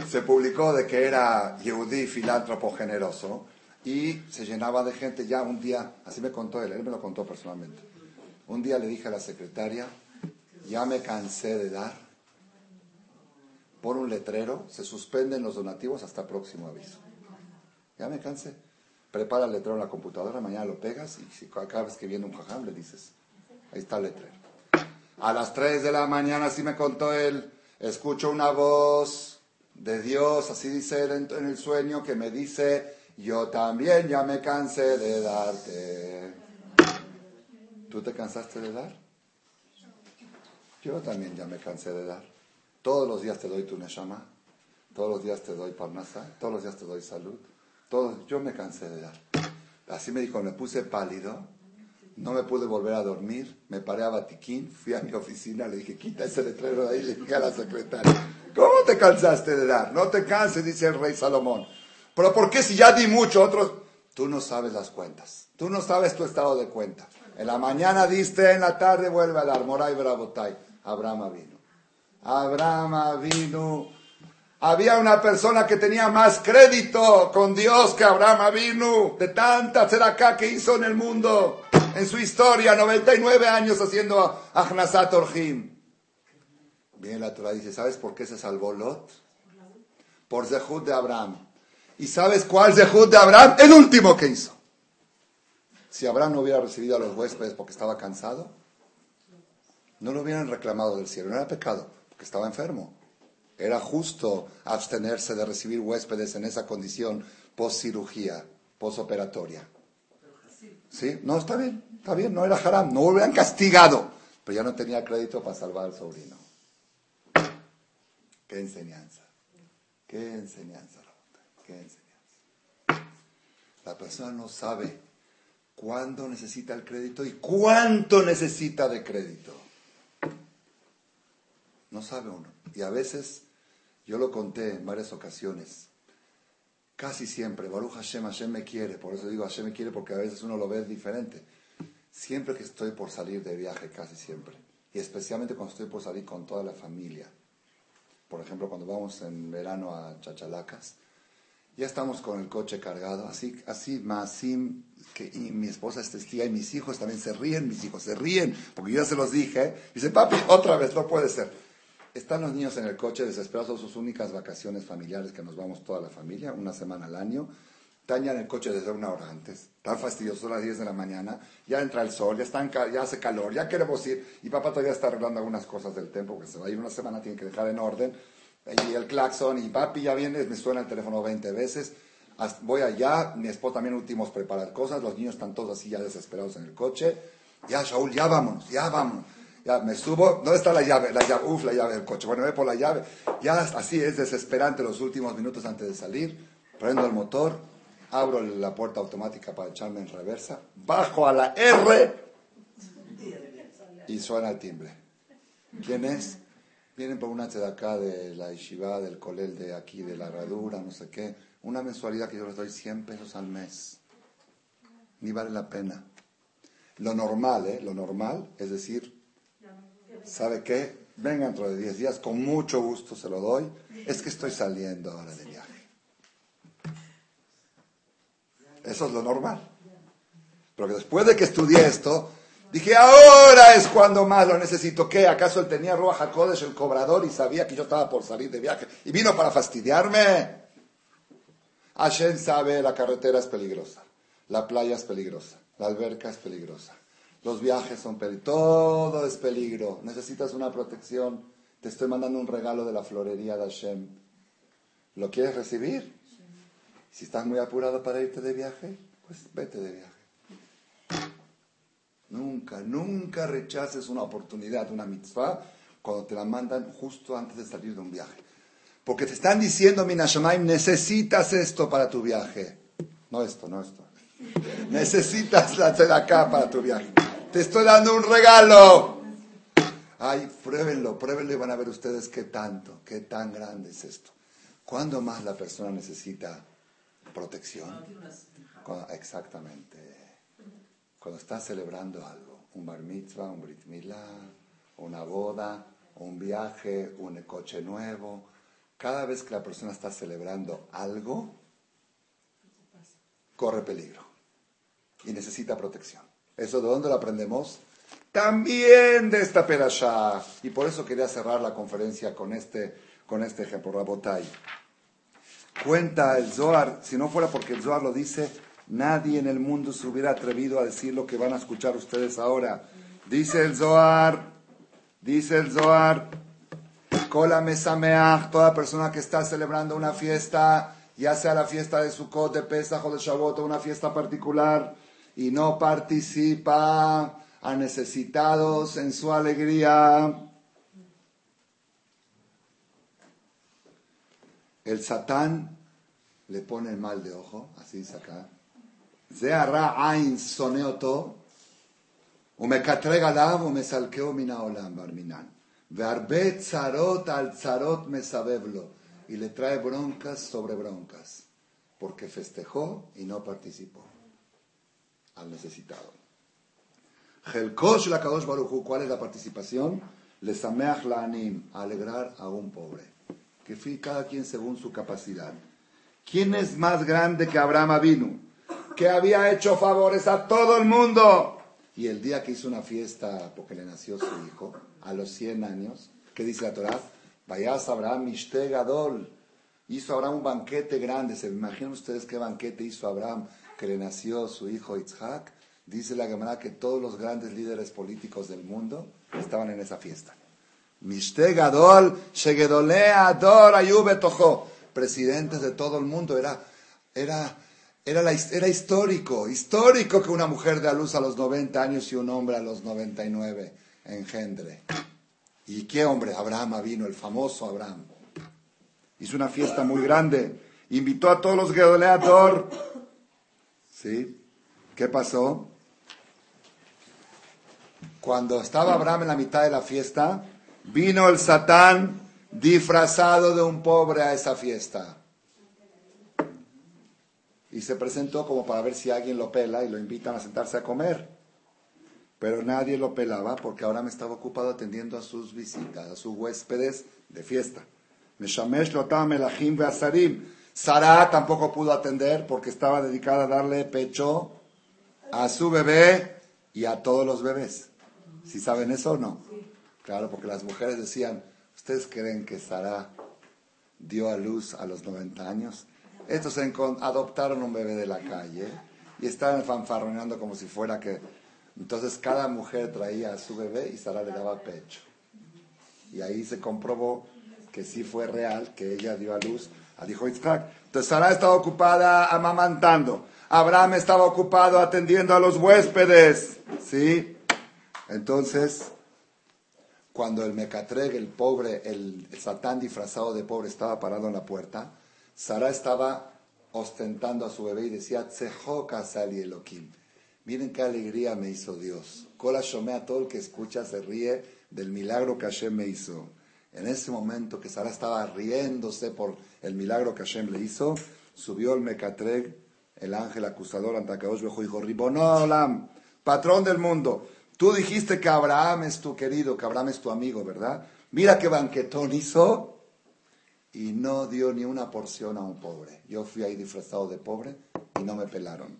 se publicó de que era Yehudi, filántropo generoso, y se llenaba de gente. Ya un día, así me contó él, él me lo contó personalmente. Un día le dije a la secretaria, ya me cansé de dar. Por un letrero, se suspenden los donativos hasta próximo aviso. Ya me cansé prepara el letrero en la computadora, mañana lo pegas y si cada vez que viene un jajam le dices, ahí está el letrero. A las 3 de la mañana, así me contó él, escucho una voz de Dios, así dice él en, el sueño, que me dice, yo también ya me cansé de darte. ¿Tú te cansaste de dar? Yo también ya me cansé de dar. Todos los días te doy tu neshama, todos los días te doy parnasa, todos los días te doy salud yo me cansé de dar. Así me dijo, me puse pálido, no me pude volver a dormir, me paré a Batiquín, fui a mi oficina, le dije, quita ese letrero ahí, le dije a la secretaria, ¿cómo te cansaste de dar? No te canses, dice el rey Salomón. Pero ¿por qué si ya di mucho, otros? Tú no sabes las cuentas, tú no sabes tu estado de cuenta. En la mañana diste, en la tarde vuelve a dar, Moray Bravotai. Abraham vino. Abraham vino había una persona que tenía más crédito con Dios que Abraham Avinu, de tanta acá que hizo en el mundo, en su historia, 99 años haciendo Ahnasat Orjim. Bien, la Torah dice, ¿sabes por qué se salvó Lot? Por Zehut de Abraham. ¿Y sabes cuál Zehut de Abraham? El último que hizo. Si Abraham no hubiera recibido a los huéspedes porque estaba cansado, no lo hubieran reclamado del cielo. No era pecado, porque estaba enfermo. Era justo abstenerse de recibir huéspedes en esa condición post cirugía, postoperatoria. ¿Sí? No, está bien, está bien, no era haram, no lo hubieran castigado, pero ya no tenía crédito para salvar al sobrino. Enseñanza, qué enseñanza, qué enseñanza. La persona no sabe cuándo necesita el crédito y cuánto necesita de crédito. No sabe uno. Y a veces, yo lo conté en varias ocasiones, casi siempre, Baruch Hashem, Hashem me quiere, por eso digo Hashem me quiere porque a veces uno lo ve diferente. Siempre que estoy por salir de viaje, casi siempre, y especialmente cuando estoy por salir con toda la familia, por ejemplo, cuando vamos en verano a Chachalacas, ya estamos con el coche cargado, así, así, más que y mi esposa es testiga y mis hijos también se ríen, mis hijos se ríen, porque yo ya se los dije. Y dice, papi, otra vez, no puede ser. Están los niños en el coche desesperados, sus únicas vacaciones familiares que nos vamos toda la familia, una semana al año. Ya en el coche desde una hora antes, están fastidiosos a las 10 de la mañana, ya entra el sol, ya, están, ya hace calor, ya queremos ir. Y papá todavía está arreglando algunas cosas del tiempo, que se va a ir una semana, tiene que dejar en orden y el claxon, y papi ya viene, me suena el teléfono 20 veces. Voy allá, mi esposa también últimos preparar cosas, los niños están todos así ya desesperados en el coche. Ya, Shaul, ya vámonos, ya vámonos. Ya me subo, ¿dónde está la llave? La llave, uf, la llave del coche. Bueno, voy por la llave. Ya así es desesperante los últimos minutos antes de salir. Prendo el motor, abro la puerta automática para echarme en reversa, bajo a la R y suena el timbre. ¿Quién es? Vienen por una acá de la yeshiva, del colel de aquí, de la herradura, no sé qué. Una mensualidad que yo les doy 100 pesos al mes. Ni vale la pena. Lo normal, ¿eh? Lo normal, es decir, ¿sabe qué? Venga dentro de 10 días, con mucho gusto se lo doy. Es que estoy saliendo ahora de viaje. Eso es lo normal. Pero después de que estudié esto, Dije, ahora es cuando más lo necesito. ¿Qué? ¿Acaso él tenía Ruach HaKodesh, el cobrador, y sabía que yo estaba por salir de viaje? ¿Y vino para fastidiarme? Hashem sabe, la carretera es peligrosa, la playa es peligrosa, la alberca es peligrosa, los viajes son peligrosos, todo es peligro. Necesitas una protección. Te estoy mandando un regalo de la florería de Hashem. ¿Lo quieres recibir? Si estás muy apurado para irte de viaje, pues vete de viaje. Nunca, nunca rechaces una oportunidad, una mitzvah, cuando te la mandan justo antes de salir de un viaje. Porque te están diciendo, Minashamaim, necesitas esto para tu viaje. No esto, no esto. necesitas la acá para tu viaje. Te estoy dando un regalo. Ay, pruébenlo, pruébenlo y van a ver ustedes qué tanto, qué tan grande es esto. ¿Cuándo más la persona necesita protección? exactamente cuando estás celebrando algo, un bar mitzvah, un brit milah, una boda, un viaje, un coche nuevo, cada vez que la persona está celebrando algo, corre peligro y necesita protección. ¿Eso de dónde lo aprendemos? También de esta perashá. Y por eso quería cerrar la conferencia con este, con este ejemplo, Rabotai. Cuenta el Zohar, si no fuera porque el Zohar lo dice, Nadie en el mundo se hubiera atrevido a decir lo que van a escuchar ustedes ahora. Dice el Zohar, dice el Zohar, Kola Mesameach, toda persona que está celebrando una fiesta, ya sea la fiesta de Sukkot, de Pesach o de Shavuot, una fiesta particular, y no participa a necesitados en su alegría. El Satán le pone el mal de ojo, así dice acá, זה הרע עין שונא אותו, ומקטרג עליו ומסלקהו מן העולם ברמינן. והרבה צרות על צרות מסבב לו, y le trae broncas sobre broncas, porque festejó y no participó al necesitado. La Kadosh ¿cuál es la participación? Le sameach la anim, alegrar a un pobre. Que fui cada quien según su capacidad. ¿Quién es más grande que Abraham Avinu? que había hecho favores a todo el mundo. Y el día que hizo una fiesta porque le nació su hijo, a los 100 años, ¿qué dice la Torah? Vayas Abraham Mishte Gadol. Hizo Abraham un banquete grande. ¿Se imaginan ustedes qué banquete hizo Abraham que le nació su hijo Isaac? Dice la Gemara que todos los grandes líderes políticos del mundo estaban en esa fiesta. Mishte Gadol, Shegedole Ayube Presidentes de todo el mundo. Era, era era, la, era histórico, histórico que una mujer dé a luz a los 90 años y un hombre a los 99 engendre. ¿Y qué hombre? Abraham vino, el famoso Abraham. Hizo una fiesta muy grande. Invitó a todos los Gedoleador. ¿Sí? ¿Qué pasó? Cuando estaba Abraham en la mitad de la fiesta, Vino el Satán disfrazado de un pobre a esa fiesta. Y se presentó como para ver si alguien lo pela y lo invitan a sentarse a comer. Pero nadie lo pelaba porque ahora me estaba ocupado atendiendo a sus visitas, a sus huéspedes de fiesta. Meshamesh Lotam Melahim Asarim. Sara tampoco pudo atender porque estaba dedicada a darle pecho a su bebé y a todos los bebés. ¿Si saben eso o no? Claro, porque las mujeres decían, ¿ustedes creen que Sara dio a luz a los 90 años? Estos adoptaron un bebé de la calle y estaban fanfarroneando como si fuera que... Entonces cada mujer traía a su bebé y Sara le daba pecho. Y ahí se comprobó que sí fue real, que ella dio a luz al hijo Isaac. Entonces Sara estaba ocupada amamantando. Abraham estaba ocupado atendiendo a los huéspedes. ¿Sí? Entonces, cuando el Mecatreg, el pobre, el, Satán disfrazado de pobre, estaba parado en la puerta, Sara estaba ostentando a su bebé y decía, Tzehoka Sali Elohim. Miren qué alegría me hizo Dios. Kola a todo el que escucha se ríe del milagro que Hashem me hizo. En ese momento que Sara estaba riéndose por el milagro que Hashem le hizo, subió el Mecatreg, el ángel acusador ante Akadosh y dijo, Ribonolam, patrón del mundo, tú dijiste que Abraham es tu querido, que Abraham es tu amigo, ¿verdad? Mira qué banquetón hizo y no dio ni una porción a un pobre. Yo fui ahí disfrazado de pobre y no me pelaron.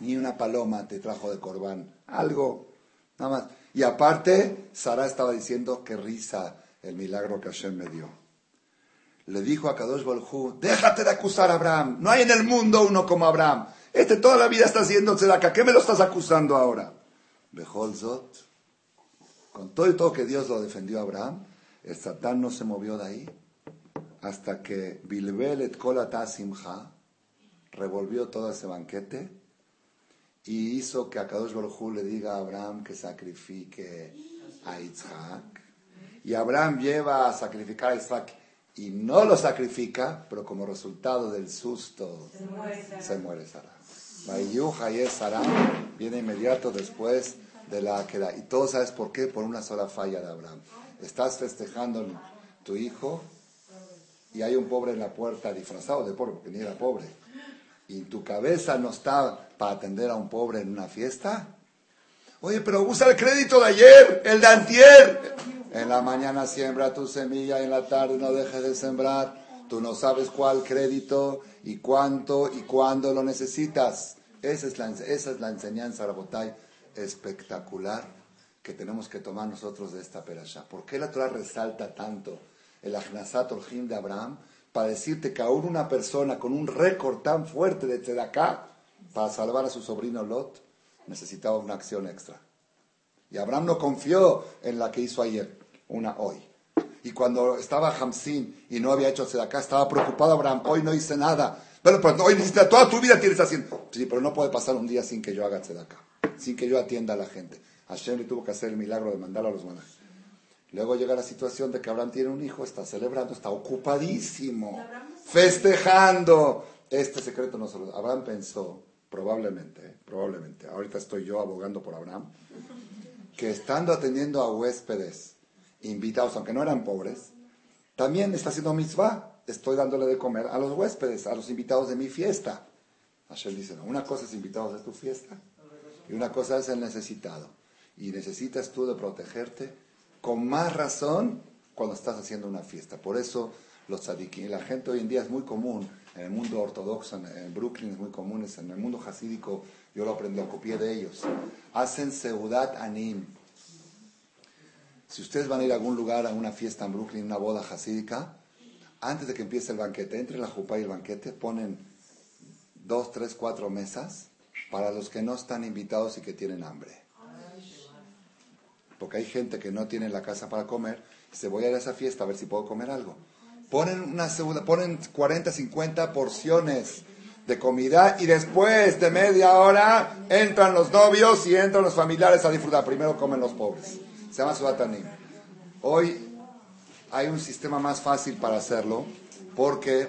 Ni una paloma te trajo de corbán, algo, nada más. Y aparte, Sara estaba diciendo que risa el milagro que Hashem me dio. Le dijo a Kadosh Baljú, déjate de acusar a Abraham. No hay en el mundo uno como Abraham. Este toda la vida está haciendo tzedaka. ¿Qué me lo estás acusando ahora? Zot, con todo y todo que Dios lo defendió a Abraham, el Satán no se movió de ahí hasta que Bilbel et Simcha revolvió todo ese banquete y hizo que a Kadosh Baruj le diga a Abraham que sacrifique a Isaac. Y Abraham lleva a sacrificar a Isaac y no lo sacrifica, pero como resultado del susto se muere Sara. Bayuja y Sara viene inmediato después de la queda. Y todo sabes por qué, por una sola falla de Abraham. Estás festejando tu hijo y hay un pobre en la puerta disfrazado de pobre, porque ni era pobre. Y tu cabeza no está para atender a un pobre en una fiesta. Oye, pero usa el crédito de ayer, el de antier. En la mañana siembra tu semilla, en la tarde no dejes de sembrar. Tú no sabes cuál crédito y cuánto y cuándo lo necesitas. Esa es la, esa es la enseñanza, espectacular que tenemos que tomar nosotros de esta perasha. ¿Por qué la Torah resalta tanto el Ajnasat Orjim de Abraham? Para decirte que aún una persona con un récord tan fuerte de acá para salvar a su sobrino Lot necesitaba una acción extra. Y Abraham no confió en la que hizo ayer, una hoy. Y cuando estaba Hamsin y no había hecho acá, estaba preocupado Abraham, hoy no hice nada. Pero, hoy necesita, toda tu vida tienes haciendo. Sí, pero no puede pasar un día sin que yo haga acá sin que yo atienda a la gente. Hashem tuvo que hacer el milagro de mandar a los manas. Luego llega la situación de que Abraham tiene un hijo, está celebrando, está ocupadísimo, festejando. Este secreto no se lo... Abraham pensó, probablemente, probablemente, ahorita estoy yo abogando por Abraham, que estando atendiendo a huéspedes invitados, aunque no eran pobres, también está haciendo mitzvah. Estoy dándole de comer a los huéspedes, a los invitados de mi fiesta. Hashem dice, no, una cosa es invitados de tu fiesta y una cosa es el necesitado. Y necesitas tú de protegerte con más razón cuando estás haciendo una fiesta. Por eso los tzadikim, la gente hoy en día es muy común, en el mundo ortodoxo, en, Brooklyn es muy común, en el mundo hasídico, yo lo aprendí, lo copié de ellos. Hacen seudat anim. Si ustedes van a ir a algún lugar, a una fiesta en Brooklyn, una boda hasídica, antes de que empiece el banquete, entre la jupa y el banquete, ponen dos, tres, cuatro mesas para los que no están invitados y que tienen hambre. Porque hay gente que no tiene la casa para comer se voy a ir a esa fiesta a ver si puedo comer algo. Ponen, una segunda, ponen 40, 50 porciones de comida y después de media hora entran los novios y entran los familiares a disfrutar. Primero comen los pobres. Se llama. Hoy hay un sistema más fácil para hacerlo porque,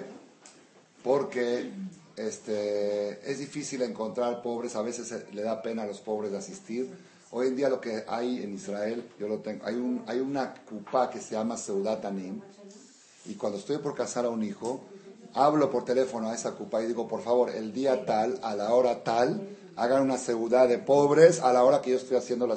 porque este, es difícil encontrar pobres, a veces le da pena a los pobres de asistir, Hoy en día lo que hay en Israel, yo lo tengo, hay, un, hay una cupa que se llama Seudat Anim, y cuando estoy por casar a un hijo, hablo por teléfono a esa cupa y digo, por favor, el día tal, a la hora tal, hagan una seudá de pobres a la hora que yo estoy haciendo la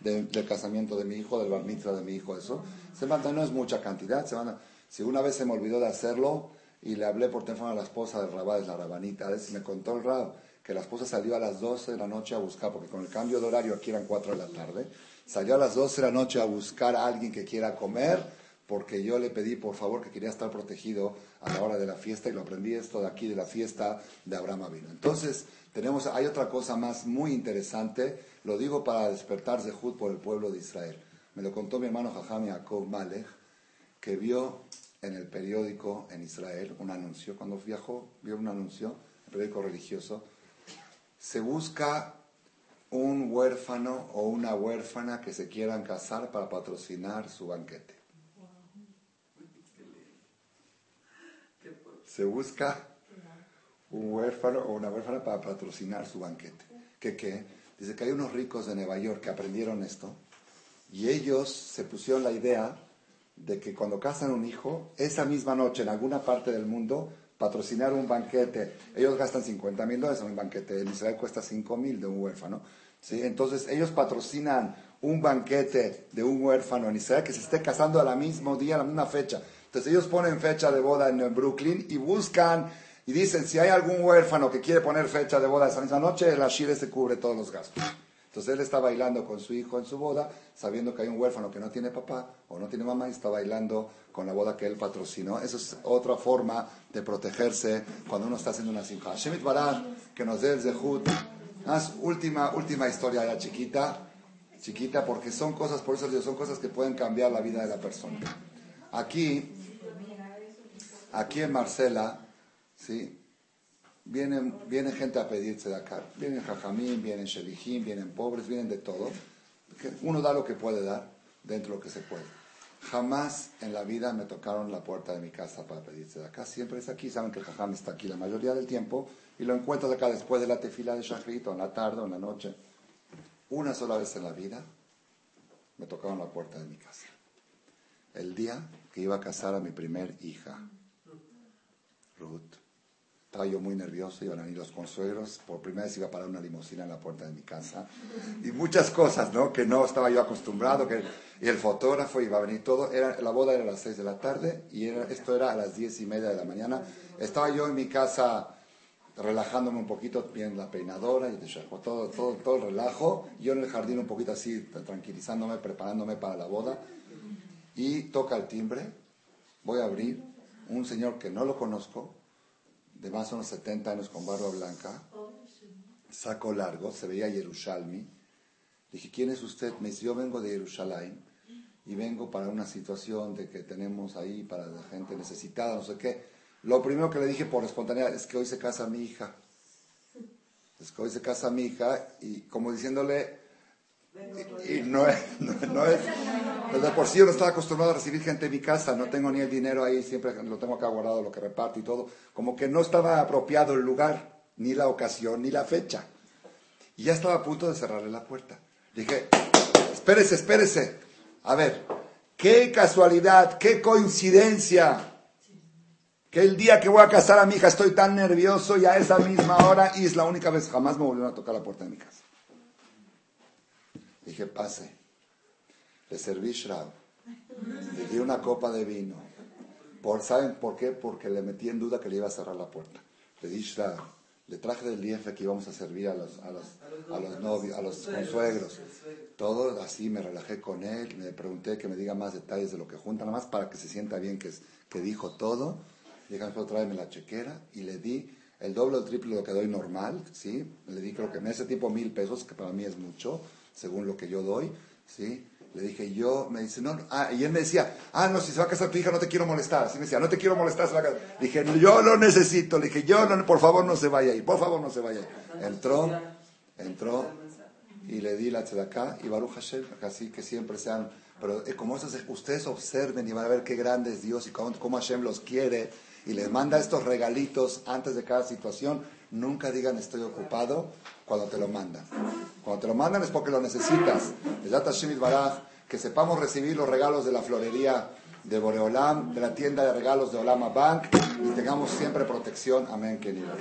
del casamiento de mi hijo, del bar mitzvah de mi hijo, eso. Se manda, no es mucha cantidad, se manda. Si una vez se me olvidó de hacerlo y le hablé por teléfono a la esposa del rabá, de la rabanita, a me contó el rab que la esposa salió a las 12 de la noche a buscar, porque con el cambio de horario aquí eran 4 de la tarde, salió a las 12 de la noche a buscar a alguien que quiera comer, porque yo le pedí por favor que quería estar protegido a la hora de la fiesta y lo aprendí esto de aquí de la fiesta de Abraham Avino. Entonces, tenemos, hay otra cosa más muy interesante, lo digo para despertar Zehut por el pueblo de Israel. Me lo contó mi hermano Jajam Yaakov Malek, que vio en el periódico en Israel un anuncio, cuando viajó, vio un anuncio, el periódico religioso, se busca un huérfano o una huérfana que se quieran casar para patrocinar su banquete. Se busca un huérfano o una huérfana para patrocinar su banquete. ¿Qué qué? Dice que hay unos ricos de Nueva York que aprendieron esto y ellos se pusieron la idea de que cuando casan un hijo, esa misma noche en alguna parte del mundo patrocinar un banquete. Ellos gastan 50 mil dólares en un banquete. En Israel cuesta 5 mil de un huérfano. ¿sí? Entonces ellos patrocinan un banquete de un huérfano en Israel que se esté casando a la mismo día, a la misma fecha. Entonces ellos ponen fecha de boda en Brooklyn y buscan y dicen si hay algún huérfano que quiere poner fecha de boda esa misma noche, el Ashire se cubre todos los gastos. Entonces él está bailando con su hijo en su boda, sabiendo que hay un huérfano que no tiene papá o no tiene mamá y está bailando con la boda que él patrocinó. Esa es otra forma de protegerse cuando uno está haciendo una simja. Shemit Barad, que nos dé el zehut. última, última historia ya chiquita, chiquita, porque son cosas, por eso son cosas que pueden cambiar la vida de la persona. Aquí, aquí en Marcela, ¿sí? Vienen, viene gente a pedirse de acá. Vienen jajamín, vienen shelijín, vienen pobres, vienen de todo. Uno da lo que puede dar dentro de lo que se puede. Jamás en la vida me tocaron la puerta de mi casa para pedirse de acá. Siempre es aquí. Saben que el jajam está aquí la mayoría del tiempo y lo encuentro de acá después de la tefila de Shachrit o en la tarde o en la noche. Una sola vez en la vida me tocaron la puerta de mi casa. El día que iba a casar a mi primer hija, Ruth. Estaba yo muy nervioso, iban a venir los consuegros, por primera vez iba a parar una limusina en la puerta de mi casa y muchas cosas, ¿no? Que no estaba yo acostumbrado, que y el fotógrafo iba a venir todo. Era, la boda era a las 6 de la tarde y era, esto era a las diez y media de la mañana. Estaba yo en mi casa relajándome un poquito, bien la peinadora y todo, todo, todo el relajo. Yo en el jardín un poquito así, tranquilizándome, preparándome para la boda. Y toca el timbre, voy a abrir, un señor que no lo conozco, de más o menos 70 años con barba blanca, saco largo, se veía Yerushalmi. Dije, ¿quién es usted? Me dice, yo vengo de Jerusalén y vengo para una situación de que tenemos ahí para la gente necesitada, no sé qué. Lo primero que le dije por espontaneidad es que hoy se casa mi hija. Es que hoy se casa mi hija y como diciéndole, y, no es, no, es, desde por sí yo no estaba acostumbrado a recibir gente en mi casa, no tengo ni el dinero ahí, siempre lo tengo acá guardado, lo que reparto y todo, como que no estaba apropiado el lugar, ni la ocasión, ni la fecha. Y ya estaba a punto de cerrarle la puerta. Dije, espérese, espérese. A ver, qué casualidad, qué coincidencia. Que el día que voy a casar a mi hija estoy tan nervioso y a esa misma hora y es la única vez jamás me volvieron a tocar la puerta de mi casa. Dije, pase. Le serví shrab. Le di una copa de vino. Por, ¿Saben por qué? Porque le metí en duda que le iba a cerrar la puerta. Le di shrab. Le traje del liefe que íbamos a servir a los, a los, a los novios, a los consuegros. Todo así, me relajé con él, me pregunté que me diga más detalles de lo que junta, nada más para que se sienta bien que, que dijo todo. Dije, tráeme la chequera y le di el doble o triple de lo que doy normal, ¿sí? Le di creo que en ese tipo mil pesos, que para mí es mucho según lo que yo doy, ¿sí? Le dije, yo, me dice, no, ah, y él me decía, ah, no, si se va a casar tu hija no te quiero molestar. Así me decía, no te quiero molestar, se va a casar. Le dije, yo lo necesito. Le dije, yo, por favor, no se vaya ahí, por favor, no se vaya ahí. Entró, entró, y le di la tzedakah, y Baruch Hashem, así que siempre sean, pero eh, como eso, ustedes observen y van a ver qué grande es Dios y cómo Hashem los quiere, y les manda estos regalitos antes de cada situación, nunca digan estoy ocupado cuando te lo mandan. Cuando te lo mandan es porque lo necesitas. Que sepamos recibir los regalos de la florería de Boreolam, de la tienda de regalos de Olama Bank y tengamos siempre protección. Amén, queridos.